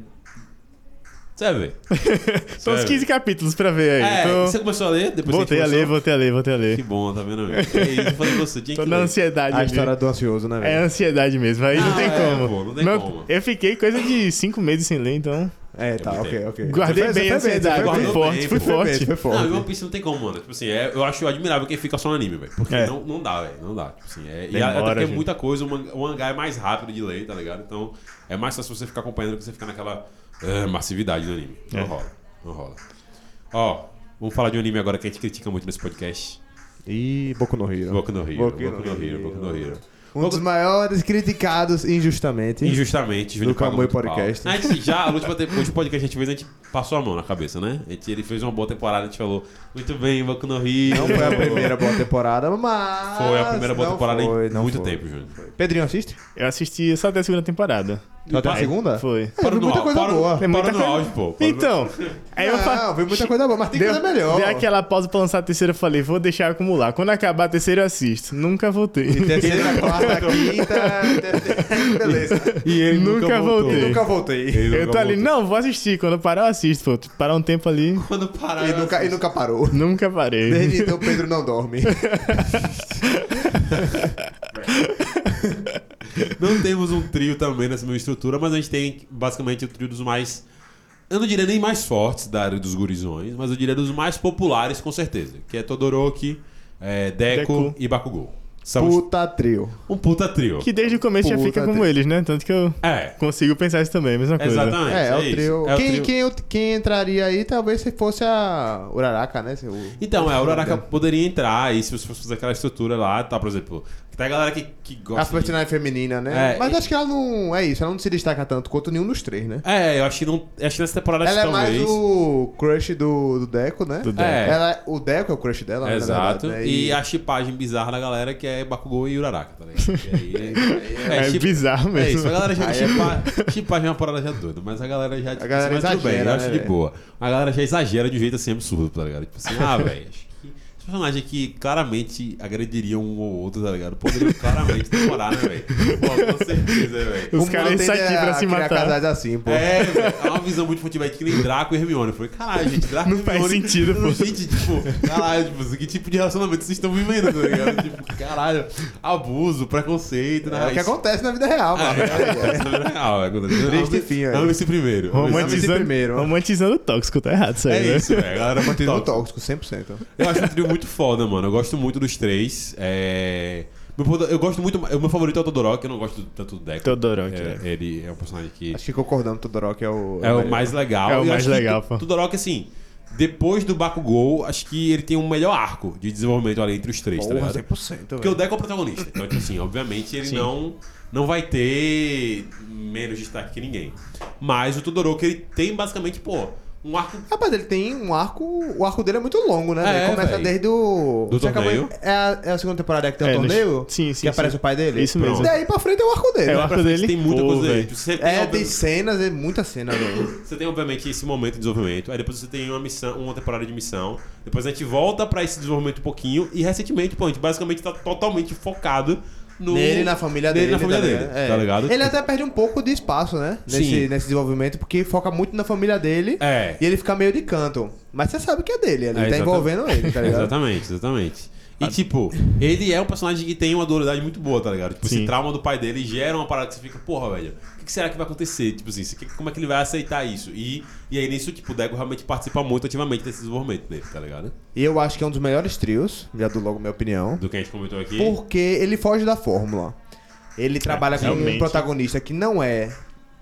Você vai ver. São uns Sério? 15 capítulos pra ver aí. É, tô- você começou a ler? Depois Voltei a ler, voltei a ler, voltei a ler. Que bom, tá vendo? É isso, eu falei pra você, tinha Tô na ler. ansiedade A história do ansioso, né, É velho? ansiedade mesmo, aí não Ah, tem é, como. pô, não tem Meu- como. Eu fiquei coisa de 5 meses sem ler, então. É, tá, ok, ok. Guardei bem a ansiedade, guardou forte, Foi forte. bem, foi forte. Não, e One Piece não tem como, mano. Tipo assim, é- eu acho admirável quem fica só no anime, velho. Porque É. não, não dá, velho. Não dá. Tipo assim, é, e até porque é gente. muita coisa, o mangá é mais rápido de ler, tá ligado? Então é mais fácil você ficar acompanhando do que você ficar naquela eh, massividade do anime. Não É. rola. Não rola. Ó, vamos falar de um anime agora que a gente critica muito nesse podcast. E Boku no Hero. Boku no Hero. Boku Boku no no Hero. Hero. Boku no Hero. Um dos maiores criticados injustamente. Injustamente, Júnior Do Camões. Podcast. A gente já, no último, te- no último podcast que a gente fez, a gente passou a mão na cabeça, né? A gente, ele fez uma boa temporada, a gente falou, muito bem, Boku no Rio. Não foi a primeira boa temporada, mas. Foi a primeira boa temporada foi, em não muito foi. tempo, Júnior. Pedrinho assiste? Eu assisti só até a segunda temporada. Só até a segunda? Foi. É, vi muita coisa para, boa. Para muita no coisa- áudio, pô. Então, aí eu fa... Não, vi muita coisa boa, mas tem Deu, coisa melhor. dei aquela pausa pra lançar a terceira, eu falei, vou deixar acumular. Quando acabar a terceira, eu assisto. Nunca voltei. Terceira, quarta, quinta. Beleza. E ele nunca, voltei. Nunca voltei. Ele Eu tô ali, voltou. não, vou assistir. Quando parar, eu assisto, pô. Parar um tempo ali, Quando parar, E eu nunca, e nunca parou. nunca parei. Desde então, Pedro não dorme. Não temos um trio também nessa mesma estrutura, mas a gente tem basicamente o trio dos mais. Eu não diria nem mais fortes da área dos gurizões, mas eu diria dos mais populares, com certeza. Que é Todoroki, é, Deco, Deku. e Bakugou. São Puta trio. um puta trio. Que desde o começo já Puta, fica como eles, né? Tanto que eu É, consigo pensar isso também, a mesma coisa. exatamente. É, é, o isso. trio. É o quem, trio. Quem, quem entraria aí talvez se fosse a Uraraka, né? O- Então, é, a Uraraka poderia entrar aí se você fosse fazer aquela estrutura lá, tá, por exemplo. Que tem a galera que, que A gosta. de- personagem feminina, né? É, Mas e- acho que ela não. É isso, ela não se destaca tanto quanto nenhum dos três, né? É, eu acho que não. Acho que nessa temporada Ela é mais o crush do, do Deco, né? Do Deco. É. Ela, o Deco é o crush dela, né, na Exato. verdade, né? E a chipagem bizarra da galera que é Bakugou e Uraraka, tá ligado? E aí, É, chip- bizarro É mesmo. isso, a galera já é- chipa, chipagem é uma parada já doida, mas a galera já. tipo, galera assim, mas tudo bem, exagera, eu acho né, de velho? boa. A galera já exagera de um jeito assim absurdo, tá ligado? Tipo assim, ah, velho, que personagem aqui claramente agrediria um ou outro, tá ligado? Poderiam claramente demorar, né, velho? Pô, com certeza, velho. Os O caras tende aqui pra se matar. casais assim, pô. É, velho, é uma visão muito velho, que nem Draco e Hermione. Eu falei, caralho, gente, Draco Não e faz Hermione. sentido, pô. Gente, tipo, caralho, tipo, que tipo de relacionamento vocês estão vivendo, tá ligado? Tipo, caralho, abuso, preconceito, né? É o que acontece na vida real, mano. É, acontece na vida real, acontece. Triste Ame- fim, aí. Ame esse primeiro. Romantizando, primeiro. romantizando o tóxico, tá errado isso aí, É né? isso, velho. Galera é Tendo tóxica. tóxico, 100%. Eu acho um trio muito foda, mano. Eu gosto muito dos três. É... meu Eu gosto muito. O meu favorito é o Todoroki, eu não gosto tanto do Deco. Todoroki, É, é. Ele é um personagem que. Acho que concordando, Todoroki é o. É o melhor. mais legal. É o mais legal, pô. Todoroki, assim, depois do Bakugou, acho que ele tem um melhor arco de desenvolvimento ali entre os três, tá Porra, ligado? 100%, Porque o. Deco é o protagonista. Então, tipo assim, obviamente ele Sim. não, não vai ter menos destaque que ninguém. Mas o Todoroki, ele tem basicamente, pô, um arco. Rapaz, ele tem um arco. O arco dele é muito longo, né? É, Ele começa velho. desde o. Do Você torneio. é, a, é a segunda temporada que tem É, o no- torneio? sim, sim, Que aparece sim. o pai dele? Isso mesmo. Daí pra frente é o arco dele. É o arco dele? Tem muita Pô, coisa aí. Você tem, É, tem obviamente- cenas, é muita cena, velho. Você tem, obviamente, esse momento de desenvolvimento. Aí depois você tem uma missão, uma temporada de missão. Depois a gente volta pra esse desenvolvimento um pouquinho. E recentemente, pô, a gente basicamente tá totalmente focado no. Nele na família dele. na família tá dele, ligado? É. tá ligado? Ele até perde um pouco de espaço, né? Nesse, Sim. nesse desenvolvimento, porque foca muito na família dele. É. E ele fica meio de canto. Mas você sabe que é dele, ele É, tá envolvendo ele, tá ligado? Exatamente, exatamente. E, tipo, ele é um personagem que tem uma dualidade muito boa, tá ligado? Tipo, esse Sim. trauma do pai dele gera uma parada que você fica, porra, velho, que, que será que vai acontecer? Tipo assim, como é que ele vai aceitar isso? E, e aí nisso, tipo, o Dego realmente participa muito ativamente desse desenvolvimento dele, tá ligado? E eu acho que é um dos melhores trios, já dou logo minha opinião. Do que a gente comentou aqui. Porque ele foge da fórmula. Ele trabalha com um protagonista que não é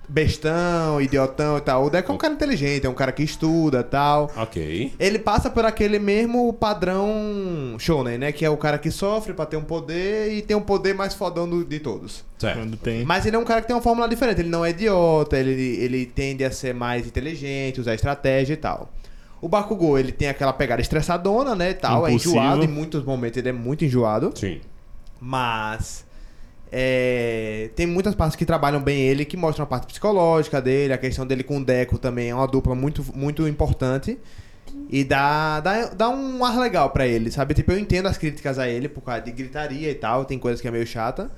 bestão, idiotão e tal. O Deco é um cara inteligente, é um cara que estuda e tal. Ok. Ele passa por aquele mesmo padrão shonen, né? Que é o cara que sofre pra ter um poder e tem um poder mais fodão do- de todos. Certo. Quando tem. Mas ele é um cara que tem uma fórmula diferente. Ele não é idiota, ele, ele tende a ser mais inteligente, usar estratégia e tal. O Bakugou, ele tem aquela pegada estressadona, né, e tal. Impulsivo. É enjoado em muitos momentos, ele é muito enjoado. Sim. Mas é, tem muitas partes que trabalham bem ele, que mostram a parte psicológica dele, a questão dele com o Deco também é uma dupla muito, muito importante. E dá, dá, dá um ar legal pra ele, sabe? Tipo, eu entendo as críticas a ele por causa de gritaria e tal, tem coisas que é meio chata.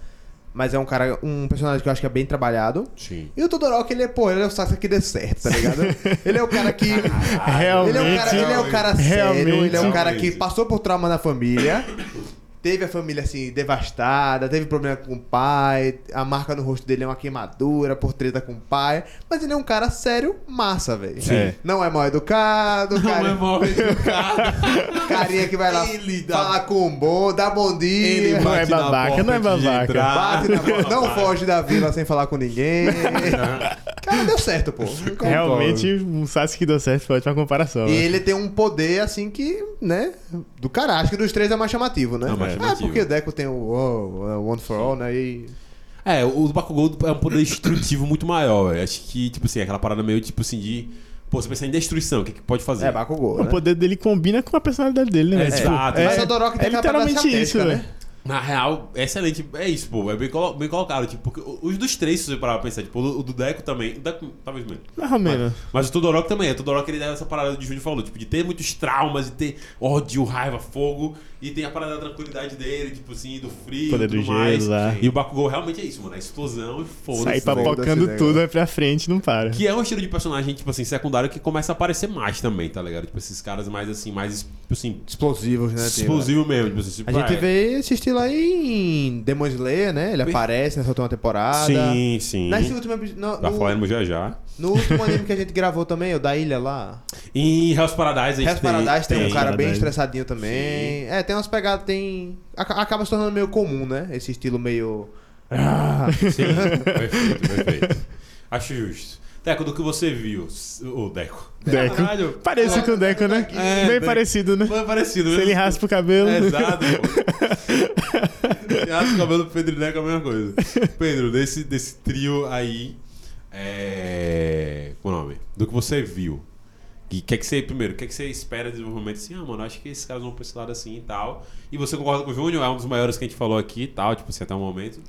Mas é um cara, um personagem que eu acho que é bem trabalhado. Sim. E o Todoroki, ele é, pô, ele é o Sasuke que dê certo, tá ligado? ele é o cara que. Realmente. Ele é o cara, ele é o cara sério, realmente. ele é o cara que passou por trauma na família. Teve a família assim, devastada, teve problema com o pai, a marca no rosto dele é uma queimadura por treta com o pai. Mas ele é um cara sério, massa, velho. É. Não é mal educado, Não cara, é mal educado. carinha que vai lá Ele dá- falar com o bom, dá bom dia. Ele Não é babaca, porta não é babaca. Bate na porta, não foge da vila sem falar com ninguém. Madara deu certo, pô. Concordo. Realmente, um Sasuke que deu certo foi ótima comparação. E né? ele tem um poder, assim, que, né? Do caralho. Acho que dos três é mais chamativo, né? É o mais Ah, porque o Deco tem o oh, é One for All, né? E... É, o do Bakugou é um poder destrutivo muito maior. Acho que, tipo assim, aquela parada meio, tipo assim, de... Pô, você pensar em destruição, o que, que pode fazer? É, Bakugou, O né? poder dele combina com a personalidade dele, né? É, exato. Mas o Todoroki tem é literalmente isso, né? Na real, é excelente. É isso, pô. É bem, colo- bem colocado. Tipo, porque os dos três, se você parar pra pensar, tipo, o do Deco também. O Deco, talvez mesmo. Mais ou menos. Mas o Todoroki também. O Todoroki ele dá essa parada de Júnior falou, tipo, de ter muitos traumas, de ter ódio, raiva, fogo. E tem a parada da tranquilidade dele, tipo assim, do frio Poder e tudo do mais. gelo lá. E o Bakugou realmente é isso, mano. É explosão e foda-se. Sair né? papocando tudo, vai pra frente, não para. Que é um estilo de personagem, tipo assim, secundário que começa a aparecer mais também, tá ligado? Tipo, esses caras mais assim, mais, tipo assim, Explosivos, né? tem, explosivo mesmo. Tipo, assim, tipo, A gente é. vê esse estilo aí em Demon Slayer, né? Ele aparece nessa última temporada. Sim, sim. Nesse último episódio. Tá no, falando já já. No último anime que a gente gravou também, o da ilha lá. Em Hell's Paradise a gente Hell's Paradise tem, um cara bem Paradise. estressadinho também. É, tem umas pegadas, tem. aca- Acaba se tornando meio comum, né? Esse estilo meio. Ah, Sim, perfeito, perfeito. Acho justo. Deco, do que você viu, o Deco. Deco. Caralho. Parece com o Deco, né? É, Bem Deco. parecido, né? Foi parecido, Se né? ele raspa o cabelo. É, exato, pô. Raspa o cabelo do Pedro e Deco é a mesma coisa. Pedro, desse, desse trio aí, é... Qual o nome? Do que você viu. E que é que você, primeiro, o que é que você espera de desenvolvimento? Assim, ah, mano, acho que esses caras vão pra esse lado assim e tal. E você concorda com o Júnior? É um dos maiores que a gente falou aqui e tal, tipo assim, até o momento.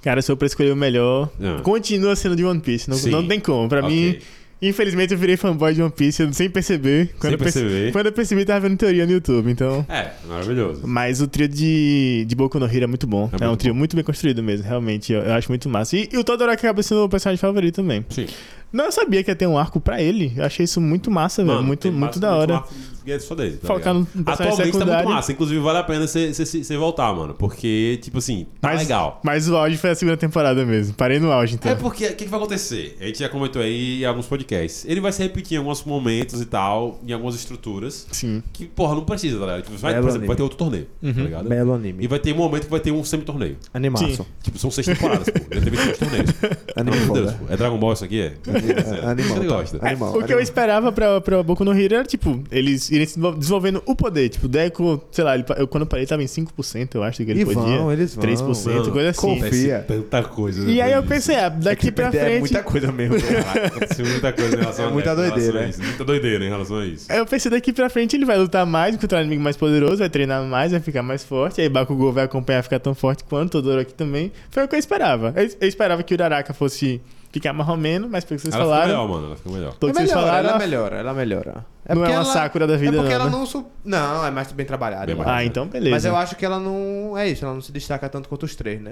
Cara, se eu pra escolher o melhor, Ah. continua sendo de One Piece. Não, Sim. não tem como. Pra Ok. mim, infelizmente, eu virei fanboy de One Piece sem perceber. Quando eu perce- perceber. Quando eu percebi, tava vendo teoria no YouTube, então... É, maravilhoso. Mas o trio de, de Boku no Hero é muito bom. É É, um muito trio bom. muito bem construído mesmo, realmente. Eu, eu acho muito massa. E, e o Todoroki acaba sendo o personagem favorito também. Sim. Não, eu sabia que ia ter um arco pra ele. Eu achei isso muito massa, velho. Mano, Muito, muito da hora. um é só dele, tá Focar no Atualmente tá muito massa. Inclusive, vale a pena você voltar, mano. Porque, tipo assim, tá Mas, legal. Mas o auge foi a segunda temporada mesmo. Parei no auge, então. É porque, o que, que vai acontecer? A gente já comentou aí em alguns podcasts. Ele vai se repetir em alguns momentos e tal, em algumas estruturas. Sim. Que, porra, não precisa, tá ligado? Tipo, vai, exemplo, vai ter outro torneio, Uhum. tá ligado? Belo E anime. vai ter um momento que vai ter um semi-torneio. Animaço. Sim. Tipo, são seis temporadas, pô. Já teve dois torneios. Anime de foda. Deus, pô. É Dragon Ball isso aqui? É? Animal. Ele tá. gosta. Animal. o que eu animal. esperava pra, pra Boku no Hero era, tipo, eles irem se desenvol- desenvolvendo o poder. Tipo, o Deco, sei lá, ele, eu, quando eu parei tava em 5%, eu acho que ele E podia. vão, eles vão. 3%, Mano, coisa assim. confia. Tanta coisa. E aí eu pensei, ah, daqui pra É frente... muita coisa mesmo. Aconteceu muita coisa em relação É a muita doideira, né? isso. Muita doideira em relação a isso. Aí eu pensei daqui pra frente ele vai lutar mais, encontrar um inimigo mais poderoso, vai treinar mais, vai ficar mais forte. Aí Bakugou vai acompanhar, ficar tão forte quanto Todoroki também. Foi o que eu esperava. Eu, eu esperava que o Uraraka fosse ficar mais ou menos, mas pelo que vocês Ela falaram... fica melhor, mano. Ela fica melhor. Pelo É que vocês melhora, falaram... ela melhora, ela melhora. Não é uma ela- Sakura da vida, É porque não, ela né? não... su- Não, é mais bem trabalhada. Bem mais acho. Ah, então beleza. Mas eu acho que ela não... É isso, ela não se destaca tanto quanto os três, né?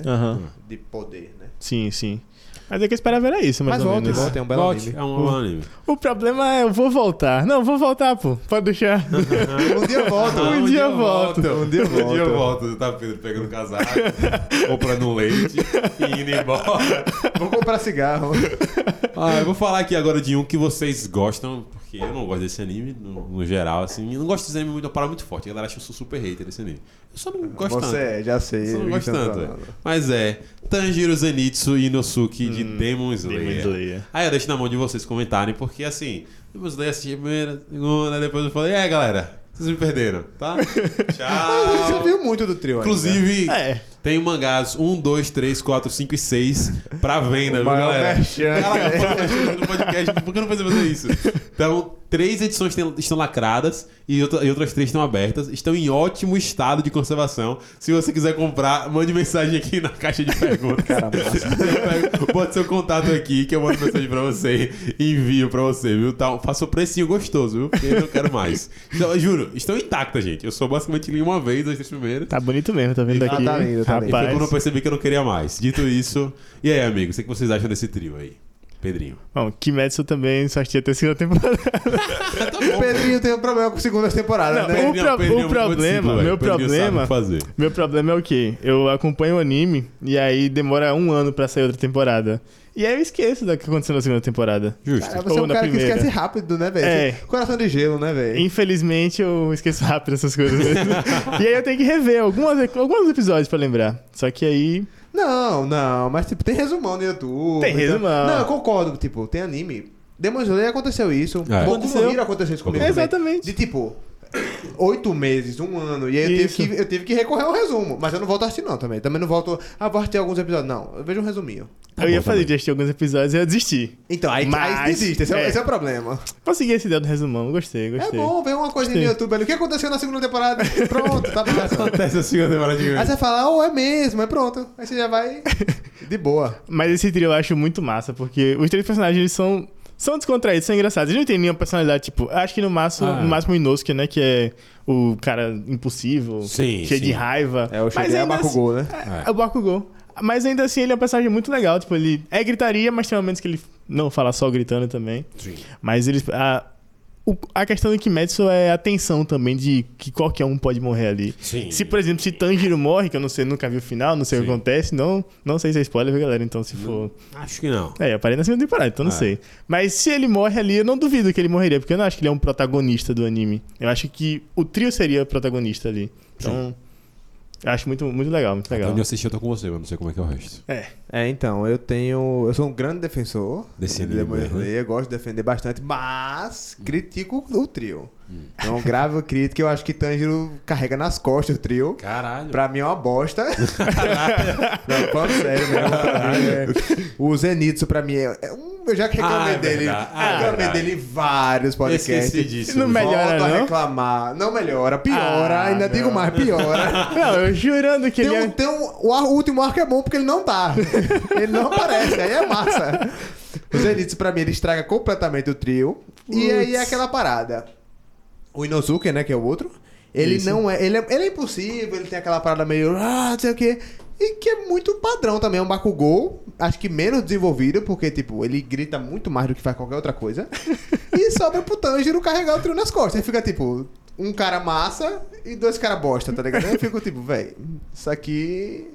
De poder, né? Sim, sim. Mas o que eu esperava era isso, mais Mas ou volte, é um belo Volte, anime. é um bom anime. O problema é, eu vou voltar. Não, vou voltar, pô. Pode deixar. Um dia eu volto. Um dia eu volto. Um dia eu Um dia eu volto. volto. Tá, pegando casaco, comprando um leite e indo embora. Vou comprar cigarro. Ah, eu vou falar aqui agora de um que vocês gostam, porque eu não gosto desse anime, no, no geral, assim. Eu não gosto desse anime muito, uma parada muito forte. A galera acha que eu sou super hater desse anime. Eu só não gosto Você tanto. é, já sei. Eu só não gosto você tanto. é. Mas é Tanjiro Zenitsu Inosuke de Demon Slayer. Demon Slayer. Aí eu deixo na mão de vocês comentarem, porque assim, Demon Slayer assisti a primeira, segunda, depois eu falei, é galera, vocês me perderam, tá? Você Tchau. viu muito do trio ainda. Inclusive, É. tem mangás 1, 2, 3, 4, 5 e 6 pra venda, viu, galera? merchan. Caraca, pô, no podcast, por que eu não fazer isso? Então, três edições tem- estão lacradas e, outra- e outras três estão abertas. Estão em ótimo estado de conservação. Se você quiser comprar, mande mensagem aqui na caixa de perguntas. Caramba. Bota seu contato aqui que eu mando mensagem pra você e envio pra você, viu? Tá, faça o precinho gostoso, viu? Porque eu não quero mais. Então, eu juro, estão intactas, gente. Eu só basicamente li uma vez as três primeiras. Tá bonito mesmo, tá vendo aqui? tá lindo, tá lindo. E foi Rapaz. quando eu percebi que eu não queria mais. Dito isso, e aí, amigos, o que vocês acham desse trio aí? Pedrinho. Bom, Kimetsu também só assistia até a segunda temporada. O Pedrinho tem um problema com segundas temporadas, Não, né? o pro- Pedrinho o muito problema, meu Pedrinho problema- o. Meu problema é o quê? Eu acompanho o anime e aí demora um ano pra sair outra temporada. E aí eu esqueço do que aconteceu na segunda temporada. Justo. Cara, você é Ou um na cara que primeira. esquece rápido, né, velho? É. Coração de gelo, né, velho? Infelizmente eu esqueço rápido essas coisas. e aí eu tenho que rever algumas, alguns episódios pra lembrar. Só que aí Não, não, mas tipo, tem resumão no YouTube. Tem então- resumão. Não, eu concordo, tipo, tem anime. Demon Slayer aconteceu isso. É. Boku Aconteceu. no Hero aconteceu isso comigo. É, também. exatamente. De tipo, oito meses, um ano. E aí eu tive, que, eu tive que recorrer ao resumo. Mas eu não volto a assistir, não, também. Também não volto. Ah, vou assistir alguns episódios. Não, eu vejo um resuminho. eu ia bom fazer também. de assistir alguns episódios e eu desisti. Então, aí, Mas, aí desiste. Esse é, é. esse é o problema. Consegui esse ideia do resumão, gostei, É gostei. bom ver uma coisinha no. YouTube ali. O que aconteceu na segunda temporada? Pronto, tá massa. Acontece a segunda temporada de Aí você fala, oh, é mesmo, é pronto. Aí você já vai de boa. Mas esse trio eu acho muito massa, porque os três personagens são, são descontraídos, são engraçados. Eles não têm nenhuma personalidade, tipo, acho que no máximo, Ah. no máximo o Inosuke, né, que é o cara impulsivo, Sim, cheio sim. de raiva. É, o a ainda Bakugou, né? assim- É, o Bakugou. Mas ainda assim ele é um personagem muito legal, tipo, ele é gritaria, mas tem momentos que ele não fala só gritando também. Sim. Mas eles... A, o- a questão do Kimetsu é a tensão também de que qualquer um pode morrer ali. Sim. Se, por exemplo, se Tanjiro morre, que eu não sei, nunca vi o final, não sei o que Sim. acontece, não, não sei se é spoiler, viu, galera? Então, se for. Acho que não. É, eu parei na segunda temporada, então não Ah. sei. Mas se ele morre ali, eu não duvido que ele morreria, porque eu não acho que ele é um protagonista do anime. Eu acho que o trio seria o protagonista ali. Então, eu acho muito, muito legal, muito legal. Onde eu assisti, eu tô com você, mas não sei como é que é o resto. É. É, então, eu tenho. Eu sou um grande defensor Desse de Demon né? Slayer, gosto de defender bastante, mas critico o trio. É um grave crítica, eu acho que Tanjiro carrega nas costas o trio. Caralho. Pra mim é uma bosta. Não, falando sério mesmo. é- O Zenitsu pra mim é. é um- eu já reclamei Ah, é dele. Ah, eu é reclamei dele em vários podcasts. Esqueci disso. Não melhora, Volto a não? reclamar. Não melhora, piora. Ah, ainda não. digo mais, piora. Não, eu jurando que Tem ele um, é. tem um, o, ar- o último arco é bom porque ele não tá. ele não aparece, aí é massa. O Zenitsu, pra mim, ele estraga completamente o trio. E aí é aquela parada. O Inosuke, né, que é o outro, ele Isso. não é ele, é. ele é impossível, ele tem aquela parada meio. Ah, não sei o quê. E que é muito padrão também, é um Bakugou, acho que menos desenvolvido, porque, tipo, ele grita muito mais do que faz qualquer outra coisa. e sobra pro Tanjiro carregar o trio nas costas. Aí fica, tipo, um cara massa e dois caras bosta, tá ligado? Aí eu fico, tipo, velho, isso aqui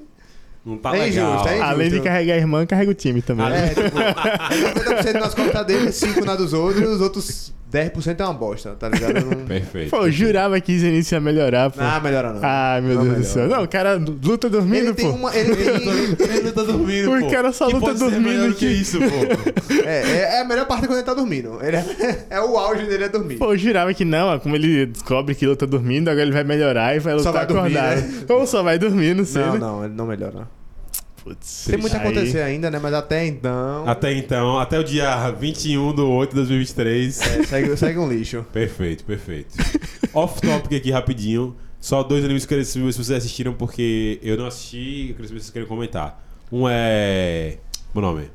Não tá É legal. injusto, é injusto. Além de carregar a irmã, carrega o time também. É, tipo, é 90% nas contas dele, 5% na dos outros, os outros 10% é uma bosta, tá ligado? Eu Não... Perfeito. Pô, eu jurava que Zenitsu ia melhorar, pô. Ah, melhora não. Ai, meu Não Deus do céu. Não, o cara luta dormindo, Ele tem pô. uma. Ele tem. Ele tá dormindo, O pô. cara só Que luta dormindo que aqui. isso, pô. É, é, é a melhor parte quando ele tá dormindo. Ele é, é o auge dele é dormir. Pô, eu jurava que não, ó, como ele descobre que luta dormindo, agora ele vai melhorar e vai Só lutar vai dormir, acordado. né? Ou só vai dormir, não sei. não, né? não, ele não melhora. Putz, Tem muito a acontecer ainda, né? Mas até então. Até então, até o dia 21 do 8 de 2023. é, segue, segue um lixo. Perfeito, perfeito. Off topic aqui rapidinho. Só dois animes que eu queria saber se vocês assistiram, porque eu não assisti eu queria saber se vocês querem comentar. Um é. Meu nome?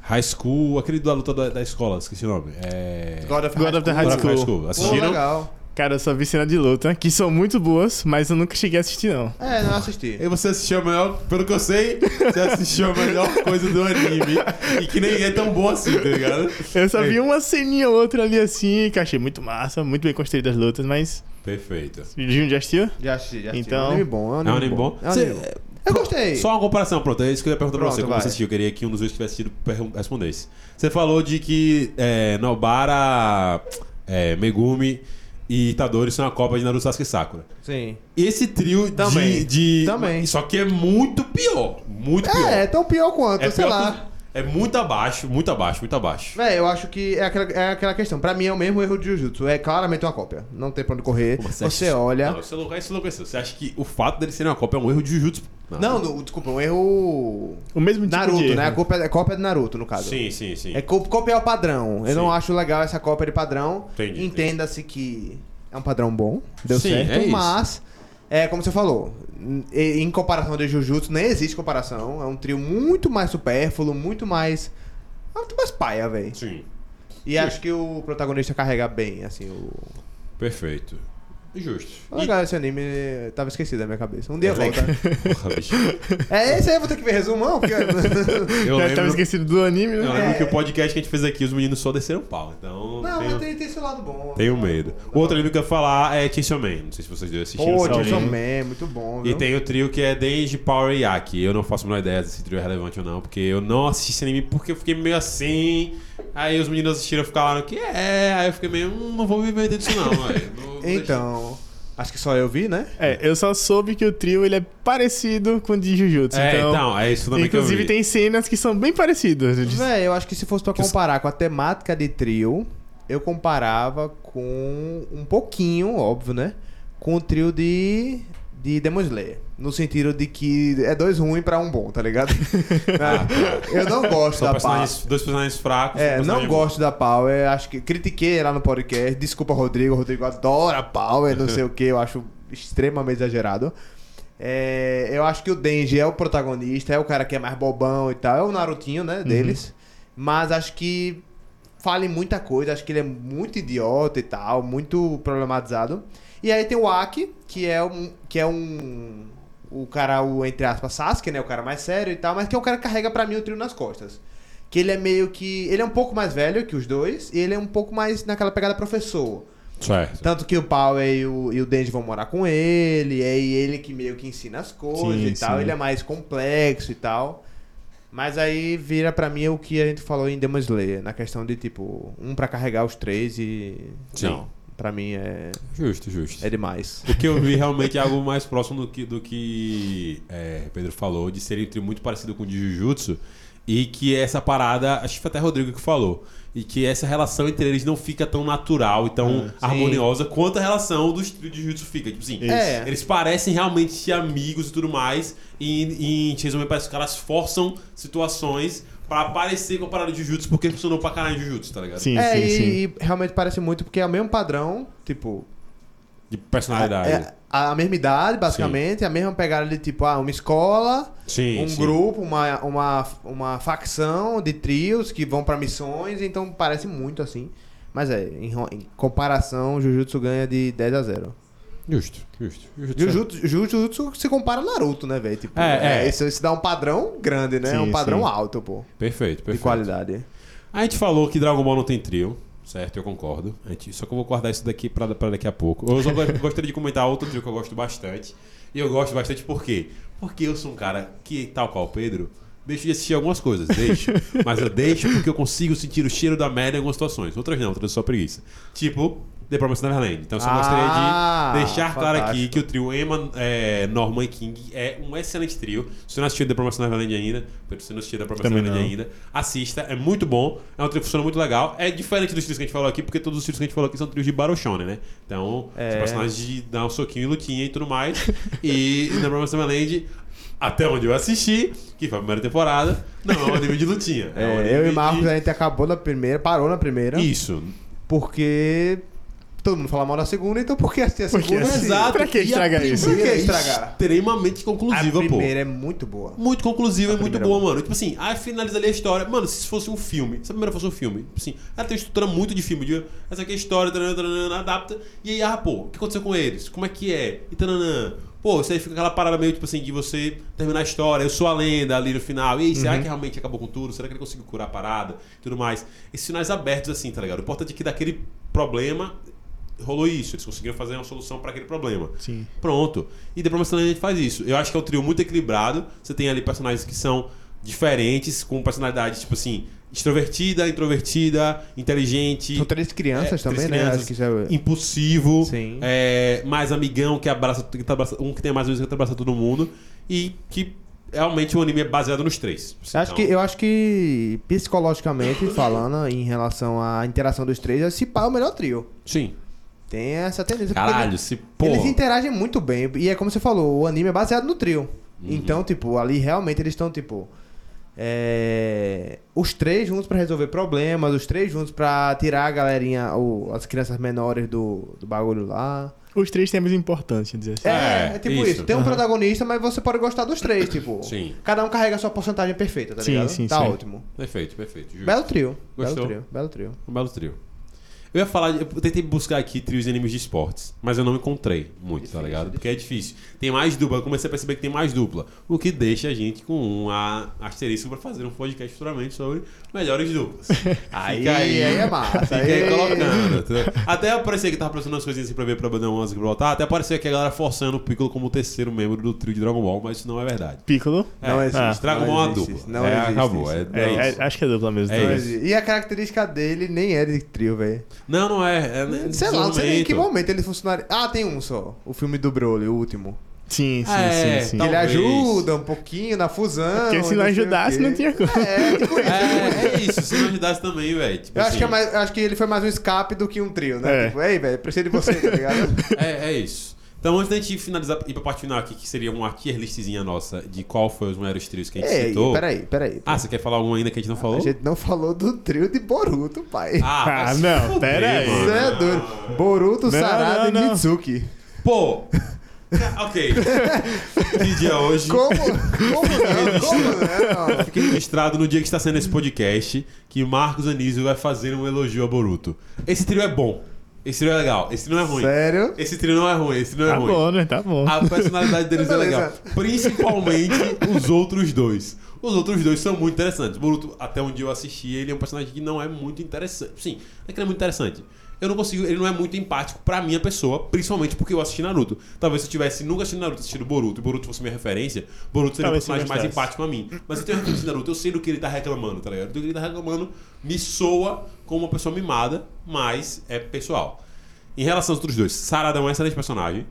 High School, aquele da luta da, da escola, esqueci o nome. É. God of, God of the High of High School. School. Pô, Assistiram? legal. Cara, eu só vi cena de luta, que são muito boas, mas eu nunca cheguei a assistir, não. É, não assisti. E você assistiu a melhor, pelo que eu sei, você assistiu a melhor coisa do anime. E que nem é tão bom assim, tá ligado? Eu só É. vi uma ceninha ou outra ali assim, que achei muito massa, muito bem construídas as lutas, mas. Perfeito. Jun já assistiu? Já assisti, já assisti. Então- É um anime bom. É um É um anime, anime bom? É um anime bom. Eu gostei. Só uma comparação, pronto. É isso que eu ia perguntar pra Pronto, você, como vai. você assistiu. Eu queria que um dos dois tivesse pergun- respondesse. Você falou de que é, Nobara, é, Megumi e Itadori são a Copa de Naruto Sasuke e Sakura. Sim. Esse trio Também. de, de. Também. Só que é muito pior. Muito pior. É, tão pior quanto, É sei pior lá. É muito abaixo, muito abaixo, muito abaixo. Véi, eu acho que é aquela, é aquela questão. Pra mim é o mesmo erro de Jujutsu. É claramente uma cópia. Não tem pra onde correr. Como Você, acha- olha. Não, você não isso enlouqueceu. Você acha que o fato dele ser uma Copa é um erro de Jujutsu? Não, no- desculpa, um erro. O mesmo tipo Naruto, de né? A erro. cópia, é cópia de Naruto, no caso. Sim, sim, sim. É co- copiar o padrão. Eu Sim. não acho legal essa cópia de padrão. Entendi, Entenda-se que é um padrão bom, deu Sim, certo, é isso. mas é como você falou, em, comparação de Jujutsu, nem existe comparação. É um trio muito mais supérfluo, muito mais. é Muito mais paia, velho. Sim. E acho que o protagonista carrega bem, assim, o. Perfeito. Justo. Legal, esse anime tava esquecido da minha cabeça. Um dia É volta. Porra, bicho. é esse aí, eu vou ter que ver resumão, porque. Eu Já tava lembro, esquecido do anime, eu né? lembro É. que o podcast que a gente fez aqui, os meninos só desceram pau. Então. não, tenho, mas tem, tem esse lado bom. tenho medo. O outro anime que eu ia falar é Chainsaw Man. Não sei se vocês dois assistiram. Pô, anime. Man, muito bom, viu? E tem o trio que é Denji, Power e Yaki. Eu não faço a menor ideia se esse trio é relevante ou não, porque eu não assisti esse anime porque eu fiquei meio assim. Aí os meninos assistiram e falaram que é. Aí eu fiquei meio, hum, não vou me meter disso não, Então, Acho que só eu vi, né? É, eu só soube que o trio ele é parecido com o de Jujutsu. É, então, então, é isso também inclusive que eu vi. tem cenas que são bem parecidas. Véi, eu acho que se fosse pra comparar com a temática de trio, eu comparava com um pouquinho, óbvio, né? Com o trio de, de Demon Slayer. No sentido de que é dois ruins pra um bom, tá ligado? eu não gosto São da Power. dois personagens fracos. um É, não gosto da Power. Acho que critiquei lá no podcast. Desculpa, Rodrigo. O Rodrigo adora Power, não sei o que. Eu acho extremamente exagerado. É, eu acho que o Denji é o protagonista, é o cara que é mais bobão e tal. É o Narutinho, né, deles. Mas acho que fala em muita coisa. Acho que ele é muito idiota e tal, muito problematizado. E aí tem o Aki, que é um. Que é um. O cara, o, entre aspas, Sasuke, né? O cara mais sério e tal, mas que é o cara que carrega pra mim o trio nas costas. Que ele é meio que. Ele é um pouco mais velho que os dois, e ele é um pouco mais naquela pegada professor. Certo. Tanto que o Power e o, e o Denji vão morar com ele, é ele que meio que ensina as coisas Sim, e tal. sim. Ele é mais complexo e tal. Mas aí vira pra mim o que a gente falou em Demon Slayer, na questão de tipo, um pra carregar os três e. Sim. Não, pra mim é, Justo, justo. é demais. O que eu vi realmente é algo mais próximo do que, do que é, Pedro falou, de ser muito parecido com o de Jujutsu. E que essa parada, acho que foi até Rodrigo que falou. E que essa relação entre eles não fica tão natural e tão harmoniosa quanto a relação dos de Jujutsu fica. Tipo assim, É. eles parecem realmente ser amigos e tudo mais. E, e em Chainsaw Man parece que os caras forçam situações pra aparecer com a parada de Jujutsu porque funcionou pra caralho em Jujutsu, tá ligado? Sim, é, sim, e, sim. e realmente parece muito porque é o mesmo padrão, tipo, De personalidade. É a mesma idade, basicamente, a mesma pegada de tipo, ah, uma escola, Sim, um sim. grupo, uma, uma, uma facção de trios que vão pra missões, então parece muito assim. Mas é, em, em comparação, Jujutsu ganha de 10 a 0. Justo, justo. Jujutsu. Jujutsu, se compara a Naruto, né, velho? Tipo, É, é. Isso, isso dá um padrão grande, né? Sim, um padrão sim. alto, pô, Perfeito, de perfeito. qualidade. A gente falou que Dragon Ball não tem trio, certo? Eu concordo. Só que eu vou guardar isso daqui pra, pra daqui a pouco. Eu só go- gostaria de comentar outro trio que eu gosto bastante. E eu gosto bastante por quê? Porque eu sou um cara que, tal qual o Pedro, deixo de assistir algumas coisas, deixo. mas eu deixo porque eu consigo sentir o cheiro da merda em algumas situações. Outras não, outras só preguiça. Tipo, The Promised Neverland. Então eu só Ah, gostaria de deixar claro aqui que o trio Emma, é, Norman e King é um excelente trio. Se você não assistiu The Promised Neverland ainda, se você não assistiu The Promised Também Neverland não. ainda, assista, é muito bom. É um trio que funciona muito legal. É diferente dos trios que a gente falou aqui, porque todos os trios que a gente falou aqui são trios de Battle Shonen, né? Então, É. são personagens de dar um soquinho e lutinha e tudo mais. e The Promised Neverland, até onde eu assisti, que foi a primeira temporada, não é um anime de lutinha. É, um anime eu e de- Marcos, a gente acabou na primeira, parou na primeira, Isso. porque todo mundo fala mal da segunda, então por que assistir a Porque segunda? assim, Exato. Pra que E a estragar isso? primeira Por que é estragar? Extremamente A conclusiva, pô. primeira é muito boa. Muito conclusiva A e muito primeira boa, mano. Tipo assim, aí finaliza ali a história. Mano, se fosse um filme, se a primeira fosse um filme, tipo assim, ela tem uma estrutura muito de filme, de essa aqui é a história, taranã, taranã, adapta. E aí, ah, pô, o que aconteceu com eles? Como é que é? E taranã. Pô, isso aí fica aquela parada meio, tipo assim, de você terminar a história, eu sou a lenda ali no final. E aí, será que realmente acabou com tudo? Será que ele conseguiu curar a parada? Tudo mais. Esses finais abertos, assim, tá ligado? O importante é que daquele problema rolou isso. Eles conseguiram fazer uma solução pra aquele problema. Sim. Pronto. E The Promised Land a gente faz isso. Eu acho que é um trio muito equilibrado. Você tem ali personagens que são diferentes, com personalidades, tipo assim, extrovertida, introvertida, inteligente. São três crianças É, também, três né? crianças. Acho que isso é... impulsivo, Sim. é, mais amigão, que abraça, que tá abraça- um que tem mais vezes que abraça todo mundo. E que realmente o anime é baseado nos três. Eu acho, que, Então, eu acho que, psicologicamente falando, em relação à interação dos três, esse pá é o melhor trio. Sim. Tem essa tendência. Caralho, eles- se pô. Eles interagem muito bem. E é como você falou, o anime é baseado no trio. Uhum. Então, tipo, ali realmente eles estão, tipo. é, Os três juntos pra resolver problemas, os três juntos pra tirar a galerinha, ou as crianças menores do, do bagulho lá. Os três temas importantes, dizer assim. É, É, é tipo isso. isso. Tem um protagonista, mas você pode gostar dos três, tipo. Sim. Cada um carrega a sua porcentagem perfeita, tá Sim, ligado? sim, tá sim. ótimo. Perfeito, perfeito. justo. Belo trio. Gostou? Belo trio. Belo trio. Um belo trio. Eu ia falar, eu tentei buscar aqui trios de animes de esportes, mas eu não encontrei muito, tá Difícil, ligado? Porque é difícil. Tem mais dupla, eu comecei a perceber que tem mais dupla. O que deixa a gente com um a- asterisco pra fazer um podcast futuramente sobre melhores duplas. Aí, Fica aí, aí é massa. Fica aí colocando. entendeu? Até aparecer que tava aparecendo umas coisinhas assim pra ver pra dar umas brotar. Até apareceu aqui a galera forçando o Piccolo como o terceiro membro do trio de Dragon Ball, mas isso não é verdade. Piccolo. Não é, existe, Dragon não Ball é uma existe dupla. não é, existe acabou. isso. É, É, é é- isso. acho que é dupla mesmo. É isso. E a característica dele nem é de trio, velho. Não, não é. é Sei lá, não sei em que momento ele funcionaria. Ah, tem um só. O filme do Broly, o último. Sim, sim, É, sim, sim. Ele ajuda um pouquinho na fusão. Porque se não ajudasse, não tinha como. É, tipo isso. É, é isso, se não ajudasse também, velho. Tipo Eu acho assim, que, é mais, eu acho que ele foi mais um escape do que um trio, né? É. Tipo, ei, velho, preciso de você, tá ligado? É, é isso. Então, antes da gente finalizar, ir pra parte final aqui, que seria uma tier listzinha nossa de qual foi os maiores trios que a gente Ei, citou. peraí, peraí. Ah, você quer falar algum ainda que a gente não falou? A gente não falou do trio de Boruto, pai. Ah, Ah, não, fuder, pera aí. mano. Isso é doido. Boruto, Não, Sarada não, e não. Mitsuki. Pô, ok. que dia é hoje? Como? Como não? Como não? Fiquei registrado no dia que está sendo esse podcast que Marcos Anísio vai fazer um elogio a Boruto. Esse trio é bom. Esse trio é legal. Esse trio não é ruim. Sério? Esse trio não é ruim. Esse trio não é Tá ruim. bom, né? Tá bom. A personalidade deles é legal. Principalmente os outros dois. Os outros dois são muito interessantes. Boruto, até onde eu assisti, ele é um personagem que não é muito interessante. Sim, é que ele é muito interessante. Eu não consigo, ele não é muito empático pra minha pessoa, principalmente porque eu assisti Naruto. Talvez se eu tivesse nunca assistido Naruto, assistido Boruto, e Boruto fosse minha referência, Boruto seria Talvez o personagem mais empático a mim. Mas eu tenho referência de Naruto, eu sei do que ele tá reclamando, tá ligado? Do que ele tá reclamando me soa como uma pessoa mimada, mas é pessoal. Em relação aos outros dois, Sarada é um excelente personagem.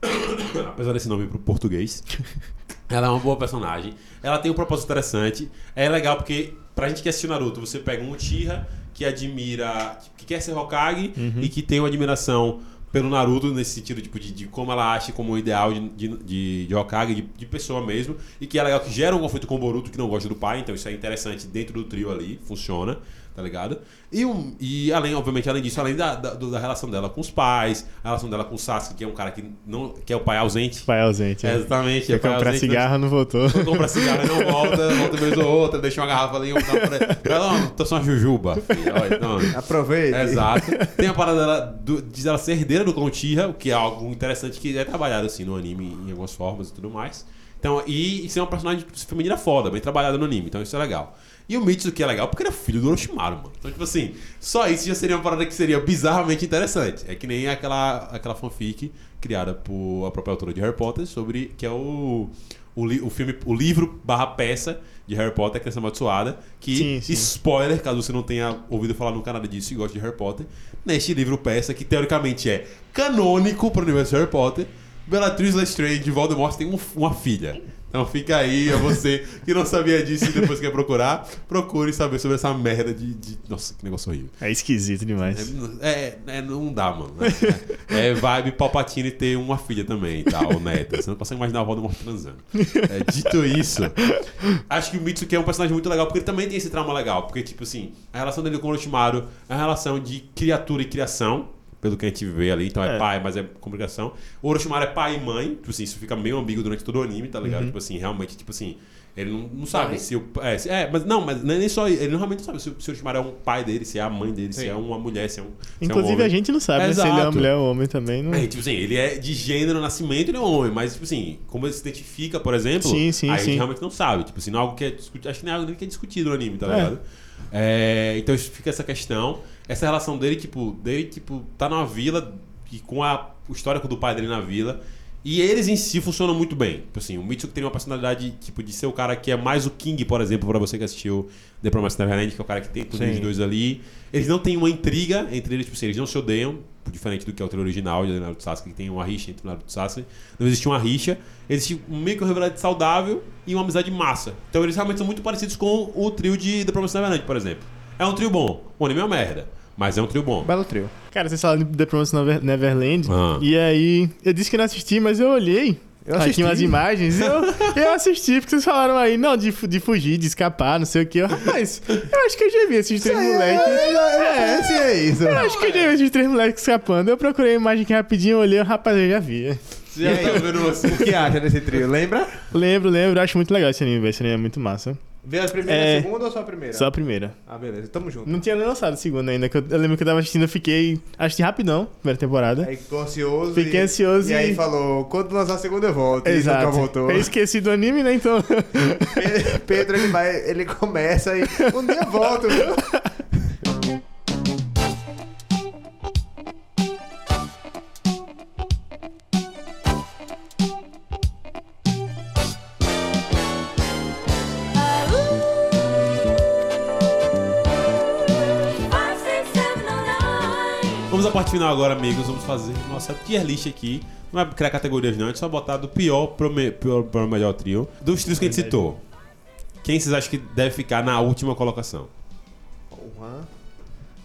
Apesar desse nome pro português. Ela é uma boa personagem. Ela tem um propósito interessante. É legal porque, pra gente que assistiu Naruto, você pega um Uchiha que admira. que quer ser Hokage e que tem uma admiração pelo Naruto, nesse sentido tipo, de, de como ela acha como um ideal de, de, de, de Hokage, de, de pessoa mesmo. E que é legal que gera um conflito com o Boruto que não gosta do pai. Então isso é interessante dentro do trio ali. Funciona. Tá ligado? E, um, e além, obviamente, além disso, além da, da, da relação dela com os pais, a relação dela com o Sasuke, que é um cara que, não, que é o pai ausente. Pai ausente. É, exatamente. Quer é comprar ausente, cigarro, não voltou. não compra cigarro, não volta, volta vez ou outra, deixa uma garrafa ali, um pra Ela, não, tô só uma jujuba, filho. Olha, então, Aproveite. Exato. Tem a parada dela, do, de ela ser herdeira do clã Tira, o que é algo interessante que é trabalhado assim no anime em algumas formas e tudo mais. Então, e, e ser uma personagem feminina foda, bem trabalhada no anime, então isso é legal. E o Mitsu, que é legal, porque ele é filho do Orochimaru, mano. Então, tipo assim, só isso já seria uma parada que seria bizarramente interessante. É que nem aquela, aquela fanfic criada por a própria autora de Harry Potter sobre. que é o. O, li- o filme, o livro barra peça de Harry Potter, que é amaldiçoada, que, Sim, sim. spoiler, caso você não tenha ouvido falar nunca nada disso e goste de Harry Potter, neste livro peça, que teoricamente é canônico para o universo de Harry Potter, Bellatrix Lestrange de Voldemort tem um- uma filha. Então fica aí, a você que não sabia disso e depois quer procurar, procure saber sobre essa merda de... de- Nossa, que negócio horrível. É esquisito demais. É, é, não dá, mano. É, é vibe Palpatine ter uma filha também e tal, neta. Você não consegue imaginar o Voldemort transando. É, dito isso, acho que o Mitsuki é um personagem muito legal, porque ele também tem esse trauma legal. Porque, tipo assim, a relação dele com o Orochimaru é uma relação de criatura e criação, pelo que a gente vê ali. Então é, É. pai, mas é comunicação. O Orochimaru é pai e mãe. Tipo assim, isso fica meio ambíguo durante todo o anime, tá ligado? Tipo assim, realmente, tipo assim... Ele não, não sabe Pai? se o. É, se- é, mas não, mas não é nem só. Ele realmente não sabe se o, se o Orochimaru é um pai dele, se é a mãe dele, se Sim. é uma mulher, se é um. se é um Inclusive homem. a gente não sabe né, se ele é uma mulher ou homem também. Não... É, tipo assim, ele é de gênero, nascimento, ele é um homem, mas, tipo assim, como ele se identifica, por exemplo, Sim, sim, aí a sim. gente realmente não sabe. Tipo assim, não é algo que é discutido. Acho que nem é algo que é discutido no anime, tá É. ligado? É, então fica essa questão. Essa relação dele, tipo, dele, tipo, tá numa vila e com a, o histórico do pai dele na vila. E eles em si funcionam muito bem. Tipo assim, o Mitsuki tem uma personalidade, tipo, de ser o cara que é mais o King, por exemplo, pra você que assistiu The Promised Neverland, que é o cara que tem tudo os dois ali. Eles não têm uma intriga entre eles, tipo assim, eles não se odeiam, diferente do que é o trio original de Naruto Sasuke, que tem uma rixa entre Naruto e Sasuke. Não existe uma rixa, existe meio que uma rivalidade saudável e uma amizade massa. Então eles realmente são muito parecidos com o trio de The Promised Neverland, por exemplo. É um trio bom. O anime é uma merda, mas é um trio bom. Belo trio. Cara, vocês falaram de The Promised Never- Neverland. Ah. E aí, eu disse que não assisti, mas eu olhei. Eu aqui assisti. umas imagens. e Eu, eu assisti, porque vocês falaram aí, não, de, de fugir, de escapar, não sei o que. Eu, Rapaz, eu acho que eu já vi esses três moleques. É, esse é isso. Eu acho que eu já vi esses três moleques escapando. Eu procurei a imagem aqui rapidinho, olhei, rapaz, eu já vi. Você já tá vendo você. O que acha desse trio? Lembra? Lembro, lembro, acho muito legal esse anime, velho. Esse anime é muito massa. Vê a primeira É. a segunda ou só a primeira? Só a primeira. Ah, beleza. Tamo junto. Não tinha nem lançado a segunda ainda, que eu, eu lembro que eu tava assistindo, eu fiquei. Assisti rapidão, primeira temporada. Aí ficou ansioso. Fiquei e, ansioso E aí e- falou: quando lançar a segunda eu volto. E nunca Exato. voltou. Eu esqueci do anime, né? Então. Pe- Pedro, ele vai, ele começa e um dia eu volto, viu? Parte final agora, amigos, vamos fazer nossa tier list aqui. Não vai criar categorias não, a gente só botar do pior pro, me, pior pro melhor trio. Dos trios que a gente citou. Quem vocês acham que deve ficar na última colocação? Porra.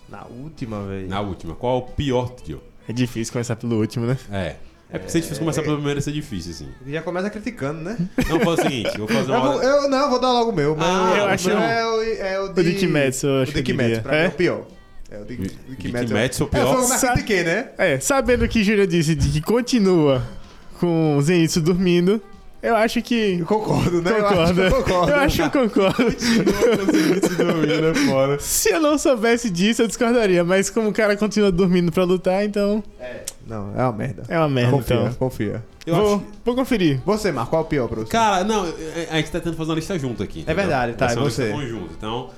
Na última, velho. Na última. Qual é o pior trio? É difícil começar pelo último, né? É. É porque se a gente fosse começar pelo primeiro, ia ser difícil, assim. Já começa criticando, né? Não, vou fazer o seguinte, vou fazer Eu, uma... vou, eu não, eu vou dar logo o meu. mas Ah, o eu acho- é o, é o de... O de Kimetsu, eu acho O que de eu Kimetsu, pra mim é É? o pior. É o De Kimetsu. Kimetsu é o É, pior? foi que critiquei, né? É, sabendo que Júlia disse de que continua com o Zenitsu dormindo, eu acho que. Eu concordo, né? Concordo. Eu acho que eu concordo. Eu acho que eu concordo. dormindo fora. Se eu não soubesse disso, eu discordaria. Mas como o cara continua dormindo pra lutar, então Não, é uma merda. é uma merda. confia, então. confia. Eu vou, acho... vou conferir. Você, Marco, qual é o pior pra você? Cara, não, a gente tá tentando fazer uma lista junto aqui. entendeu? verdade, tá, é uma lista você. conjunta. Então,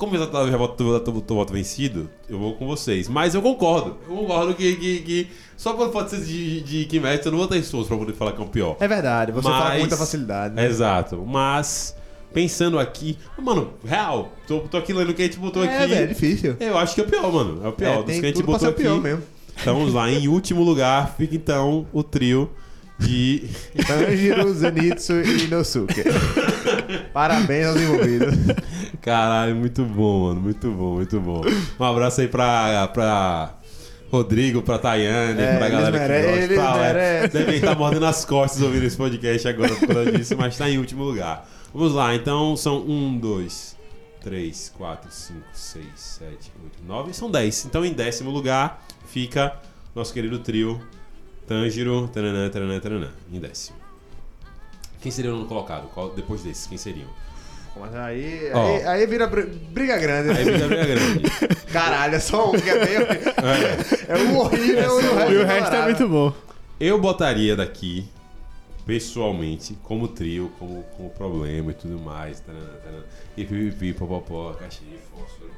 como eu já, tô, voto vencido, eu vou com vocês. Mas eu concordo. Eu concordo que, que, que só por pode ser de, de eu não vou ter esforço pra poder falar que é o pior. É verdade, você fala Mas- com muita facilidade. né? Exato. Mas, pensando aqui... Mano, real, tô, tô aqui lendo o que a gente botou É, aqui. velho, é difícil. Eu acho que é o pior, mano. É o pior. É, dos que a gente botou aqui. pior mesmo. Então vamos lá. Em último lugar fica então o trio de... Tanjiro, Zenitsu e Inosuke. Parabéns aos envolvidos. Caralho, muito bom, mano. Muito bom, muito bom. Um abraço aí pra, pra Rodrigo, pra Tayane, É, pra galera que gosta. Tá, é. merecem. Devem estar mordendo as costas ouvindo esse podcast agora por causa disso, mas tá em último lugar. Vamos lá, então são um, dois, três, quatro, cinco, seis, sete, oito, nove. São dez. Então em décimo lugar fica nosso querido trio Tanjiro, taranã, taranã, taranã. Em décimo. Quem seria o nono colocado? Qual- depois desse, quem seriam? Mas aí, Ó. aí, aí vira br- briga grande. Aí fica a briga grande. Caralho, é só um que é meio. É. É um horrível e o resto, E o resto é muito bom. Eu botaria daqui, pessoalmente, como trio, como, como problema e tudo mais. Taranã, taranã, e pipipi, popopó, caixinha de fósforo.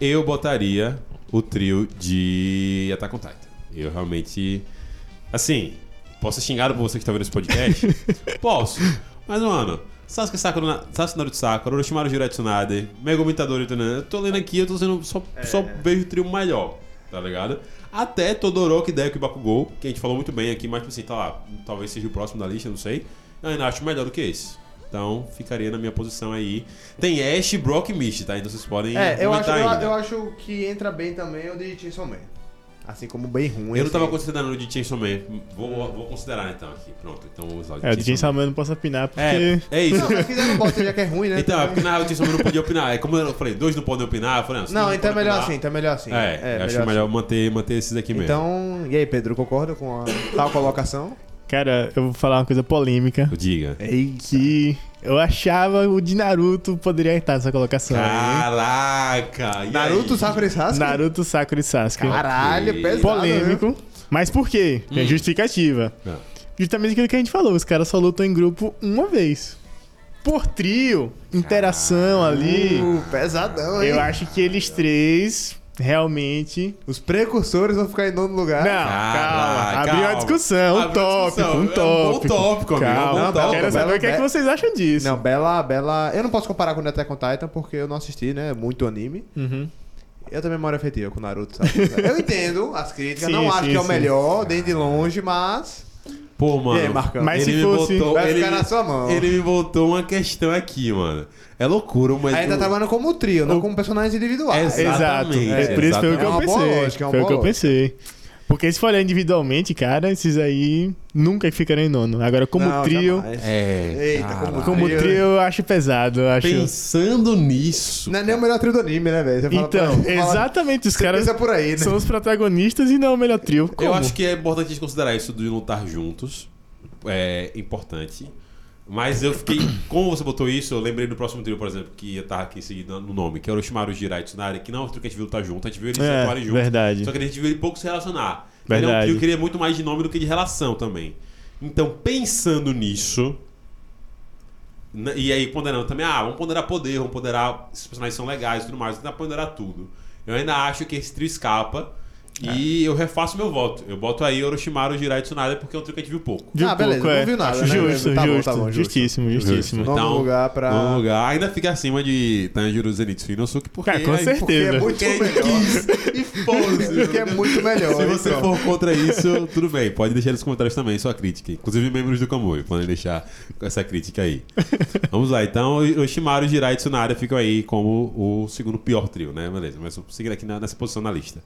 Eu botaria o trio de Attack on Titan. Eu realmente. Assim, posso ser xingado por você que está vendo esse podcast? posso. Mas, mano, Sasuke Sakura, Na- Sasuke Naruto Sakura, Orochimaru Jiraiya Tsunade, Megumi Itadori, taranã, eu tô lendo aqui, eu tô sendo. Só, só vejo o trio melhor, tá ligado? Até Todoroki, Deku e Bakugou, que a gente falou muito bem aqui, mas tipo assim, tá lá, talvez seja o próximo da lista, não sei. Eu ainda acho melhor do que esse. Então, ficaria na minha posição aí. Tem Ash, Brock e Misty, tá? Então vocês podem É, eu acho, comentar eu, ainda. eu acho que entra bem também o de Chainsaw Man. Assim como bem ruim. Eu não tava assim. considerando o de Chainsaw Man. Vou, vou considerar então aqui. Pronto, então vamos usar o de É, o de Chainsaw Man. Não posso opinar porque. É, é isso. Não, mas quiser não bota já que é ruim, né? Então, é porque na real o Chainsaw Man não podia opinar. É como eu falei, dois não podem opinar. Eu falei, não, se Não, dois então é melhor opinar- assim, então é melhor assim. É, eu acho melhor manter, manter esses aqui assim. mesmo. Então, e aí, Pedro, concorda com a tal colocação? Cara, eu vou falar uma coisa polêmica. Diga. Eita. Que eu achava o de Naruto poderia estar nessa colocação. aí, Caraca! e Naruto, aí? Sakura e? Sasuke? Naruto, Sakura e Sasuke. Caralho, Ok. pesado. Polêmico. Mas por quê? Tem Hum. justificativa. Não. Justamente aquilo que a gente falou, os caras só lutam em grupo uma vez. Por trio, interação ali. Uh, pesadão, hein? Eu acho que eles três realmente. Os precursores vão ficar em nono lugar. Não, Calma, calma. Abriu calma. a discussão, um Abriu a tópico, discussão. um É um bom tópico. tópico, amigo, é um Calma, bom tópico. quero saber o que, é que vocês acham disso. Não, Bela, Bela. Eu não posso comparar com o Attack on Titan porque eu não assisti, né? Muito anime. Uhum. Eu tenho memória afetiva com o Naruto, sabe? eu entendo as críticas, Sim, não acho sim, que é o sim. melhor, nem de longe, mas. Pô, mano. E aí, Marcão? Mas ele se me fosse- botou, Vai ele ficar me- na sua mão. Ele me botou uma questão aqui, mano. É loucura, mas. Aí tá o- trabalhando como trio, não como personagens individuais. Exato. Exato. Exatamente, É, por isso foi o que É eu pensei. lógica, é uma foi o que eu pensei. Porque se for olhar individualmente, cara, esses aí nunca ficariam em nono. Agora, como Não, trio, jamais. É. Eita, cara. como como Trio, trio, eu acho pesado. Eu acho... Pensando nisso. Não é nem o melhor trio do anime, né, velho? Então, pra- fala- exatamente, os caras por aí, né? são os protagonistas e não o melhor trio. Como? Eu acho que é importante a gente considerar isso de lutar juntos. É importante. Mas eu fiquei. Como você botou isso, eu lembrei do próximo trio, por exemplo, que tá aqui seguido no nome, que é o Orochimaru Jirai Tsunade, que não é um trio que a gente viu lutar junto, a gente viu eles É, atuarem juntos. verdade. Só que a gente viu ele pouco se relacionar. Ele é um Verdade. trio que queria muito mais de nome do que de relação também. Então, pensando nisso. na- E aí, ponderando também, ah, vamos ponderar poder, vamos ponderar se os personagens são legais e tudo mais, vamos ponderar tudo. Eu ainda acho que esse trio escapa. E eu refaço meu voto. Eu boto aí Orochimaru, Jirai e Tsunade porque é um trio que a gente viu pouco. Viu Ah, beleza, pouco, não é. viu nada, né? Justo, Tá bom, justo, tá bom, justo. justíssimo, justíssimo. Nono Então, lugar pra- Nono lugar. Ainda fica acima de Tanjiro Zenitsu e Inosuke porque... Cara, com certeza. Porque é muito melhor. e foda-se. Porque é muito melhor. Se você pronto. for contra isso, tudo bem. Pode deixar nos comentários também sua crítica. Inclusive membros do Kamui, podem deixar essa crítica aí. Vamos lá, então o Shimaru, Jirai e Tsunade ficam aí como o segundo pior trio, né? Beleza, mas seguindo aqui na- nessa posição na lista.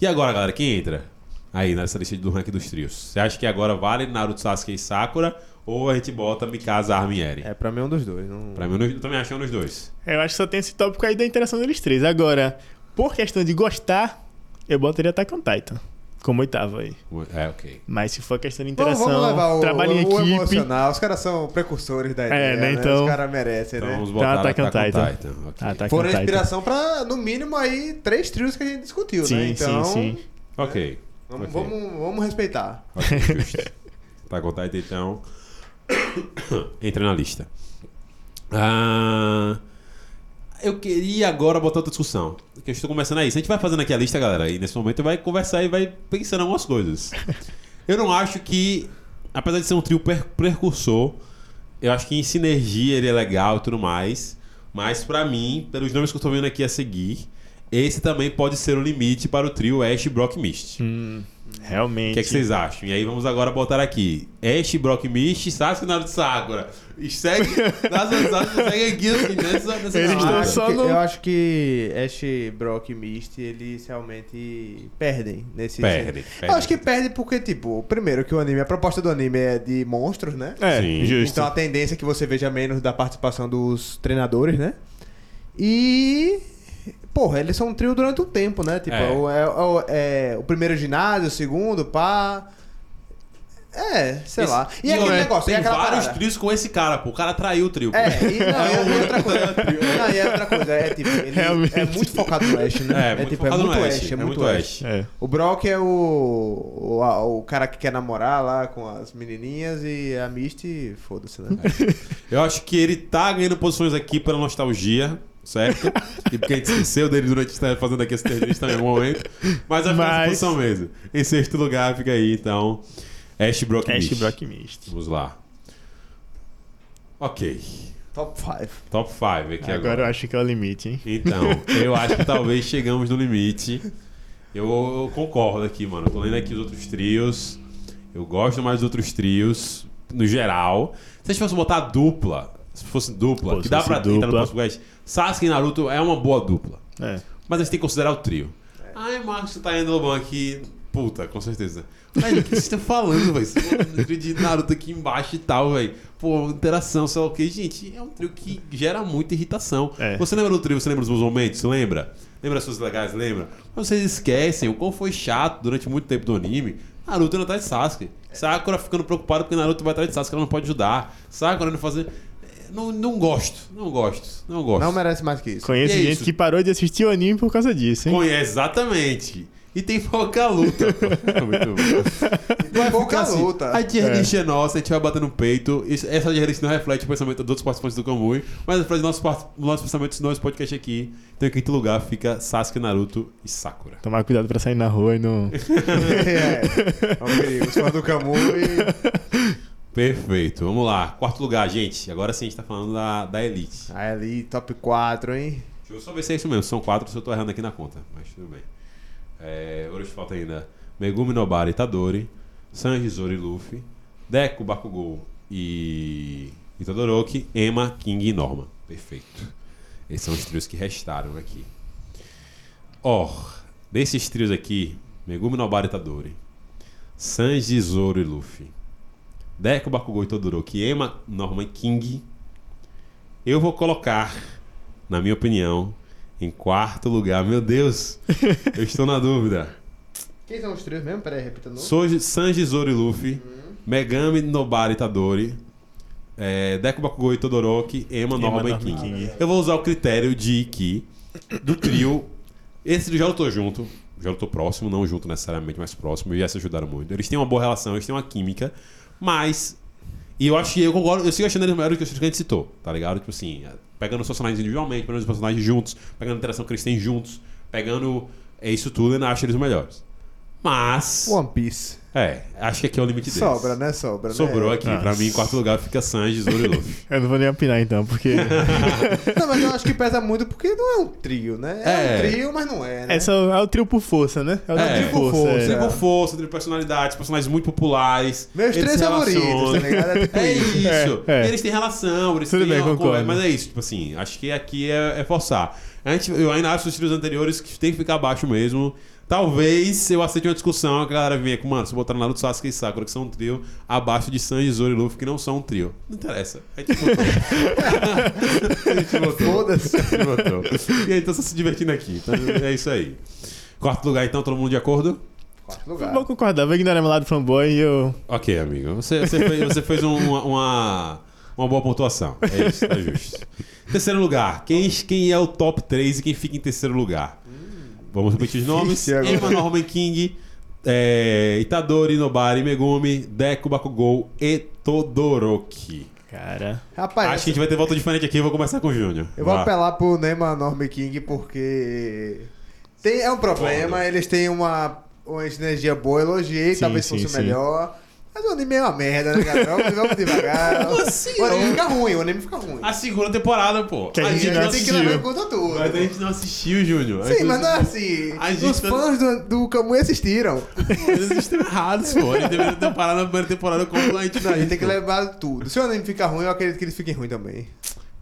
E agora, galera, quem entra aí nessa lista do ranking dos trios? Você acha que agora vale Naruto, Sasuke e Sakura? Ou a gente bota Mikasa, Armin e Eren? É, pra mim é um dos dois. Não... Pra mim, eu também acho é um dos dois. Eu acho que só tem esse tópico aí da interação deles três. Agora, por questão de gostar, eu botaria Attack on Titan. Como oitavo aí. É, ok. Mas se for questão de Vamos, interação, vamos levar o, trabalho em o, o equipe. emocional. Os caras são precursores da ideia, né, né? então- Os caras merecem, Então né? vamos Então, botar Attack on Attack on Titan. Titan. ok. Attack on Foram inspiração pra, no mínimo, aí, três trios que a gente discutiu, Sim, né? Então, sim, sim. Ok. Vamos, ok. vamos, vamos respeitar. Ok, justo. Tá com Titan, então. Entra na lista. Ah, eu queria agora botar outra discussão. Que eu estou começando aí. Se a gente vai fazendo aqui a lista, galera, e nesse momento vai conversar e vai pensando algumas coisas. Eu não acho que, apesar de ser um trio per- precursor, eu acho que em sinergia ele é legal e tudo mais. Mas pra mim, pelos nomes que eu tô vendo aqui a seguir, esse também pode ser o limite para o trio Ash, Brock Mist. Hum, O realmente. que, é que vocês acham? E aí vamos agora botar aqui. Ash, Brock Mist, Sasuke e Naruto Sakura. E segue. Nas mensagens, segue aqui assim, nessa, nessa Eles Eu estão só que, no- eu acho que Ash, Brock e Misty, eles realmente perdem nesse Perde, Eu acho que perde porque, tipo, primeiro que o anime, a proposta do anime é de monstros, né? É, Sim. justo. Então a tendência é que você veja menos da participação dos treinadores, né? E. Porra, eles são um trio durante um tempo, né? Tipo, É. é, o- é o- é o primeiro ginásio, o segundo, pá. É, sei Esse- lá. E, aquele olha, negócio, Tem e aquela vários parada? trios com esse cara, pô. O cara traiu o trio. pô. É, e, não, e, e outra coisa. Não, e outra coisa, é tipo, ele Realmente. é muito focado no Ash, né? É, muito tipo, focado é muito no Ash, Ash, é muito Ash. É. O Brock é o, o, a- o cara que quer namorar lá com as menininhas e a Misty, foda-se, né? Eu acho que ele tá ganhando posições aqui pela nostalgia, certo? e porque a gente esqueceu dele durante estar fazendo aqui esse entrevista em algum momento. Mas vai ficar posição mesmo. Em sexto lugar fica aí, então. Ash, Brock e Ash Mist. Brock Mist. Vamos lá. Ok. Top 5. Top 5 aqui agora. Agora eu acho que é o limite, hein? Então, eu acho que talvez chegamos no limite. Eu, eu concordo aqui, mano. Eu tô lendo aqui os outros trios. Eu gosto mais dos outros trios, no geral. Se a gente fosse botar dupla, se fosse dupla, Pô, que dá pra entrar no dupla. próximo lugar, Sasuke e Naruto é uma boa dupla. É. Mas a gente tem que considerar o trio. Ai, Marcos, você tá indo Lobão aqui. Puta, com certeza. Mas o que vocês estão falando, velho? De Naruto aqui embaixo e tal, velho. Pô, interação, sei lá o que. Gente, é um trio que gera muita irritação. É. Você lembra do trio? Você lembra dos bons momentos? Lembra? Lembra as coisas legais? Lembra? Mas vocês esquecem o quão foi chato durante muito tempo do anime. Naruto indo atrás de Sasuke. Sakura ficando preocupado porque Naruto vai atrás de Sasuke, ela não pode ajudar. Sakura indo fazer... Não, não gosto, não gosto, não gosto. Não merece mais que isso. Conheço é gente isso. que parou de assistir o anime por causa disso, hein? Conhece, exatamente. E tem pouca luta. Muito bom. Tem pouca Assim, luta. A tier list é nossa, a gente vai bater no peito. Essa tier list não reflete o pensamento dos outros participantes do Kamui, mas reflete nossos, nossos pensamentos no nosso podcast aqui. Então, em quinto lugar fica Sasuke, Naruto e Sakura. Tomar cuidado pra sair na rua e não. é. Ver, os fãs do Camu e. Perfeito. Vamos lá. Quarto lugar, gente. Agora sim a gente tá falando da, da Elite. Aí ali, top 4, hein? Deixa eu só ver se é isso mesmo. São quatro se eu tô errando aqui na conta. Mas tudo bem. É, hoje falta ainda Megumi Nobara Tadori, Sanji, Zoro e Luffy, Deku, Bakugou e, Todoroki, Emma, King e Norma. Perfeito. Esses são os trios que restaram aqui. Or, desses trios aqui, Megumi Nobara e Tadori, Sanji, Zoro e Luffy, Deku, Bakugou e Todoroki, Emma, Norma e King, eu vou colocar, na minha opinião, em quarto lugar. Meu Deus, eu estou na dúvida. Quem são os três mesmo? Peraí, repita. Soji, Sanji, Zoro e Luffy, Megami, Nobara e Tadori, é, Deku, Bakugou e Todoroki, Emma, Emma, Norma e Norma e King. King. Eu vou usar o critério de que do trio, esse já lutou junto, já lutou próximo, não junto necessariamente, mas próximo, e já se ajudaram muito. Eles têm uma boa relação, eles têm uma química, mas e eu que eu concordo, eu sigo achando eles melhores que os que a gente citou, tá ligado? Tipo assim, pegando os personagens individualmente, pegando os personagens juntos, pegando a interação que eles têm juntos, pegando é isso tudo, eu ainda acho eles melhores. Mas. One Piece. É, acho que aqui é o limite deles. Sobra, né? Sobra, né? Sobrou aqui. Ah. Pra mim, em quarto lugar fica Sanji, Zoro e Luffy. Eu não vou nem opinar então, porque Não, mas eu acho que pesa muito porque não é um trio, né? É, É. um trio, mas não é, né? é, só, é o trio por força, né? É o É, trio por por força. força. é. Trio por força, trio personalidades, personagens muito populares. Meus três favoritos, tá ligado? É tipo É isso. É, é. Eles têm relação, eles Tudo têm bem, concordo. Mas é isso, tipo assim, acho que aqui é, é forçar. A gente, eu ainda acho os trilhos anteriores que tem que ficar abaixo mesmo. Talvez eu aceite uma discussão, a galera venha com, mano, se botar Naruto, Sasuke e Sakura, que são um trio, abaixo de Sanji, Zoro e Luffy, que não são um trio. Não interessa. A gente votou. a gente votou. Foda-se. A gente votou. E aí, então, você se divertindo aqui. Então, é isso aí. Quarto lugar, então, todo mundo de acordo? Quarto Vou lugar. concordar, vou ignorar meu lado fanboy e eu. Ok, amigo. Você, você fez, você fez um- uma, uma, uma boa pontuação. É isso, tá justo. Terceiro lugar. Quem, quem é o top 3 e quem fica em terceiro lugar? Vamos repetir os nomes. Emma Norman King, é, Itadori, Nobari, Megumi, Deku, Bakugou e Todoroki. Cara. Rapaz, Acho que a gente vai ter volta diferente aqui. Eu vou começar com o Júnior. eu vou apelar pro Neymar Norm King porque tem, é um problema, Concordo. eles têm uma, uma energia boa, elogiei, Sim, talvez sim, fosse sim. melhor. Mas o anime é uma merda, né, cara? Vamos, vamos devagar. Como assim, o anime fica ruim, o anime fica ruim. A segunda temporada, pô. Que a gente Aí não a gente tem que levar em assistiu. conta tudo. Mas a gente não assistiu, Júnior. Sim, mas não é assim. A gente Os tá- fãs do, do Kamui assistiram. Eles estão errados, pô. Eles deveriam ter parado na primeira temporada como a gente Não, a gente tem que levar tudo. Se o anime ficar ruim, eu acredito que eles fiquem ruim também.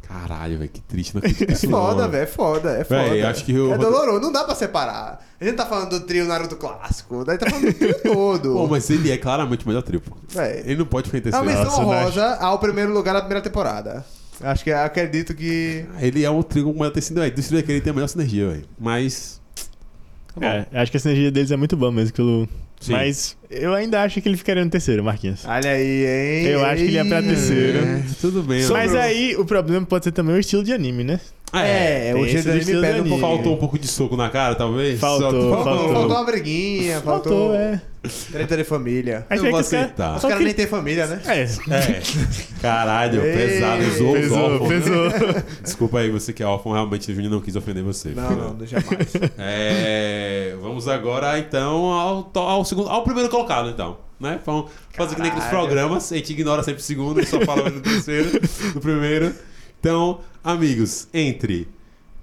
Caralho, velho, que triste. Não acredito É nisso, foda, não. velho, é foda, é Véi, foda. acho que o- É doloroso, não dá pra separar. A gente tá falando do trio Naruto clássico, daí tá falando do trio todo. Pô, mas ele é claramente o melhor trio, pô. Véi, Ele não pode ficar em é uma terceiro. menção Nossa, honrosa ao primeiro lugar da primeira temporada. Acho que acredito que. Ele é um trio com o melhor tecido, velho. Dos trios aqui ele tem a melhor sinergia, velho. Mas. Tá. É, acho que a sinergia deles é muito boa mesmo. Pelo... Sim. Mas eu ainda acho que ele ficaria no terceiro, Marquinhos. Olha aí, hein? Eu acho que ele ia pra Ei. terceiro. É, tudo bem, Mas amigo. aí o problema pode ser também o estilo de anime, né? É, tem o estilo anime pega do um pouco. anime. Faltou um pouco de soco na cara, talvez? Faltou, Só- Faltou, faltou. faltou uma briguinha, faltou, Faltou, é. treta de família. Acho Eu que vou aceitar. Os só caras que- nem têm família, né? É, É. Caralho, Ei, pesado. Usou os pesou, órfãos. né? pesou. Desculpa aí, você que é órfão, realmente o Júnior não quis ofender você. Não, não, não, jamais. É, vamos agora então ao, ao segundo, ao primeiro colocado então, né? Vamos fazer que nem aqueles programas, a gente ignora sempre o segundo e só fala do terceiro, do primeiro. Então, amigos, entre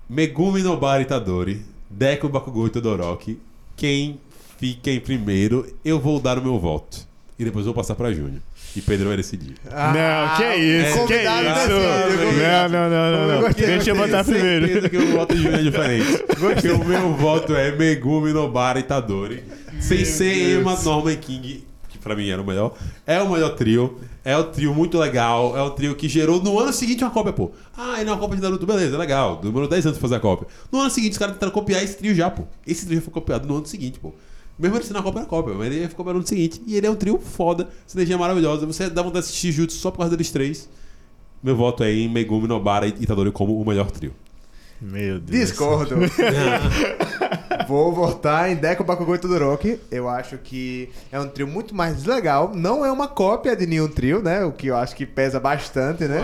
Megumi Nobara Itadori, Deku Bakugou e Todoroki, quem fica em primeiro, eu vou dar o meu voto. E depois eu vou passar pra Júnior. E Pedro vai decidir. Não, que é isso, que é isso. Não, não, não, não, não. Gostei, Deixa eu botar primeiro. que o voto de Júnior é diferente. Porque o meu voto é Megumi Nobara Itadori. Sem ser Emma Norman King, que pra mim era o melhor. É o melhor trio. É o trio muito legal. É o trio que gerou no ano seguinte uma cópia, pô. Ah, ele é uma cópia de Naruto, beleza, legal. Demorou 10 anos pra fazer a cópia. No ano seguinte, os caras tentaram copiar esse trio já, pô. Esse trio já foi copiado no ano seguinte, pô. Mesmo ele sendo uma cópia da cópia, mas ele ficou no ano seguinte. E ele é um trio foda, sinergia maravilhosa. Você dá vontade de assistir Jutsu só por causa deles três. Meu voto é em Megumi Nobara e Itadori como o melhor trio. Meu Deus. Discordo. Vou votar em Deco, Bakugou e Todoroki. Eu acho que é um trio muito mais legal. Não é uma cópia de nenhum trio, né? O que eu acho que pesa bastante, né?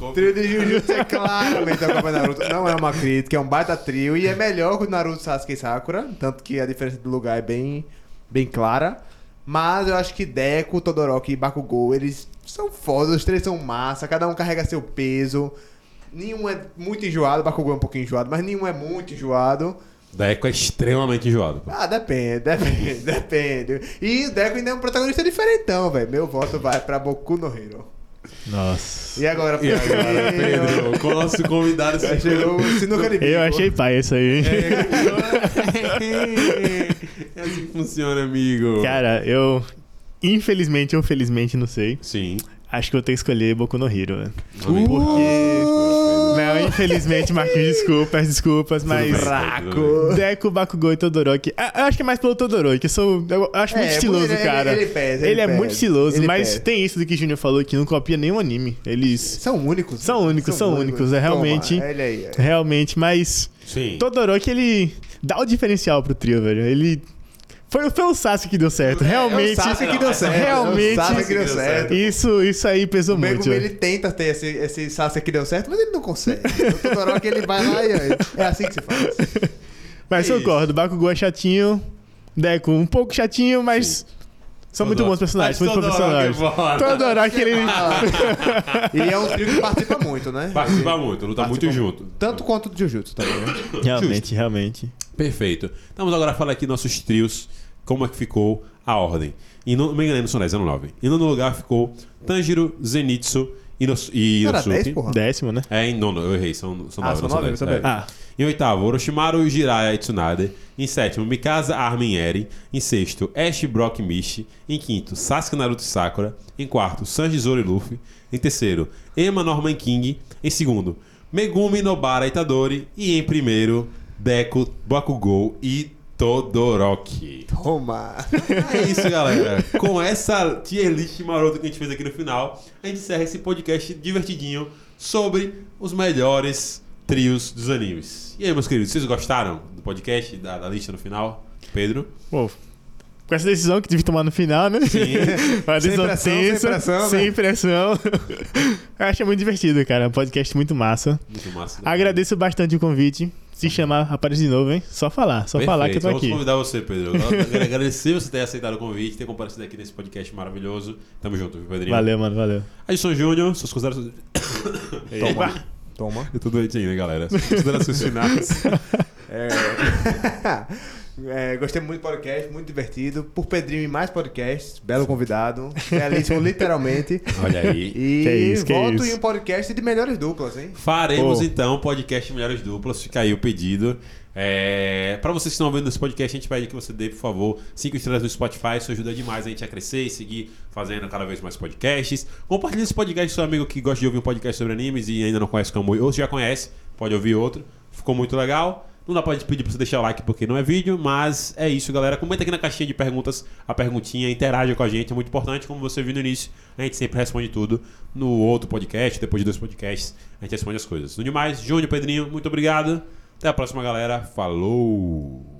O trio de Jujutsu é claramente a cópia de Naruto. Não é uma crítica, é um baita trio. E é melhor que o Naruto, Sasuke e Sakura. Tanto que a diferença do lugar é bem, bem clara. Mas eu acho que Deco, Todoroki e Bakugou, eles são fodas. Os três são massa. Cada um carrega seu peso. Nenhum é muito enjoado. Bakugou é um pouquinho enjoado, mas nenhum é muito enjoado. Deco é extremamente enjoado. pô. Ah, depende, depende, depende. E o Deco ainda é um protagonista diferentão, velho. Meu voto vai pra Boku no Hero. Nossa. E agora, E agora, Pedro, com o nosso convidado Aí chegou o Sinuca de Bico. Eu achei pai isso aí, hein? É assim que funciona, amigo. Cara, eu. Infelizmente ou felizmente, não sei. Sim. Acho que eu vou ter que escolher Boku no Hero. Uh, Não, infelizmente, Marquinhos, desculpas, desculpas, mas. Fraco. Deco, Bakugou e Todoroki. Ah, Eu acho que é mais pelo Todoroki, eu sou. Eu acho muito É, estiloso, ele- ele- cara. ele pesa, ele é pesa. muito estiloso, Ele mas pesa. tem isso do que o Júnior falou que não copia nenhum anime. Eles. São únicos. São únicos, são únicos, é realmente- Toma, ele aí. é. Realmente, mas. Sim. Todoroki, ele dá o diferencial pro trio, velho. Ele. Foi, foi o Sasuke que deu certo. Realmente. É o Sasuke que deu certo. Realmente. É o Sasuke que deu certo. Isso, isso aí pesou O muito. Megumi, velho. ele tenta ter esse, esse Sasuke que deu certo, mas ele não consegue. O Todoroki, ele vai lá e... É assim que se faz. Mas É eu concordo, Bakugou é chatinho. Deco um pouco chatinho, mas são muito bons personagens, muito bons personagens. é. Todoroki, ele... E é um trio que participa muito, né? Participa muito, luta muito Participa junto. Tanto quanto do Jujutsu também, né? realmente, realmente. Perfeito. Vamos agora falar aqui nossos trios, como é que ficou a ordem. E não, não me enganei, não são 10, são 9. E no lugar ficou Tanjiro, Zenitsu e, Nos, e Era Inosuke. 10, porra. Décimo, né? É, em nono, eu errei, são, são Ah, 9, são não são nove, 10. eu também. é. Ah, Em oitavo, Orochimaru, Jiraiya e Tsunade. Em sétimo, Mikasa, Armin e Eri. Em sexto, Ash, Brock Mishi. Em quinto, Sasuke, Naruto Sakura. Em quarto, Sanji, Zoro e Luffy. Em terceiro, Emma, Norman King. Em segundo, Megumi, Nobara Itadori. E em primeiro, Deku, Bakugou e Todoroki. Toma! É isso, galera. Com essa tier list marota que a gente fez aqui no final, a gente encerra esse podcast divertidinho sobre os melhores trios dos animes. E aí, meus queridos, vocês gostaram do podcast, da, da lista no final? Pedro? pô, com essa decisão que tive que tomar no final, né? Sim. Uma Sem decisão pressão, sem tensa, pressão, sem né? pressão. Eu achei muito divertido, cara. Um podcast muito massa. Muito massa. Agradeço bastante o convite. Se chamar, aparece de novo, hein? Só falar, só falar que eu tô Vamos aqui. convidar você, Pedro. Eu quero agradecer você ter aceitado o convite, ter comparecido aqui nesse podcast maravilhoso. Tamo junto, viu, Pedrinho? Valeu, mano, valeu. Adson Júnior, suas considerações. Toma. Toma. Eu tô doente ainda, galera. Suas considerações finais. É... É, gostei muito do podcast, muito divertido. Por Pedrinho e mais podcasts, belo convidado. Belíssimo, literalmente. Olha aí. E Que isso, que volto isso. em um podcast de melhores duplas, hein? Faremos Pô. então podcast Melhores Duplas. Fica aí o pedido. É... Para vocês que estão ouvindo esse podcast, a gente pede que você dê, por favor, cinco estrelas no Spotify. Isso ajuda demais a gente a crescer e seguir fazendo cada vez mais podcasts. Compartilhe esse podcast com seu amigo que gosta de ouvir um podcast sobre animes e ainda não conhece como ou já conhece, pode ouvir outro. Ficou muito legal. Não dá pra pedir pra você deixar o like porque não é vídeo, mas é isso, galera. Comenta aqui na caixinha de perguntas a perguntinha, interaja com a gente, é muito importante. Como você viu no início, a gente sempre responde tudo. No outro podcast, depois de dois podcasts, a gente responde as coisas. No demais, Júnior, Pedrinho, muito obrigado. Até a próxima, galera. Falou!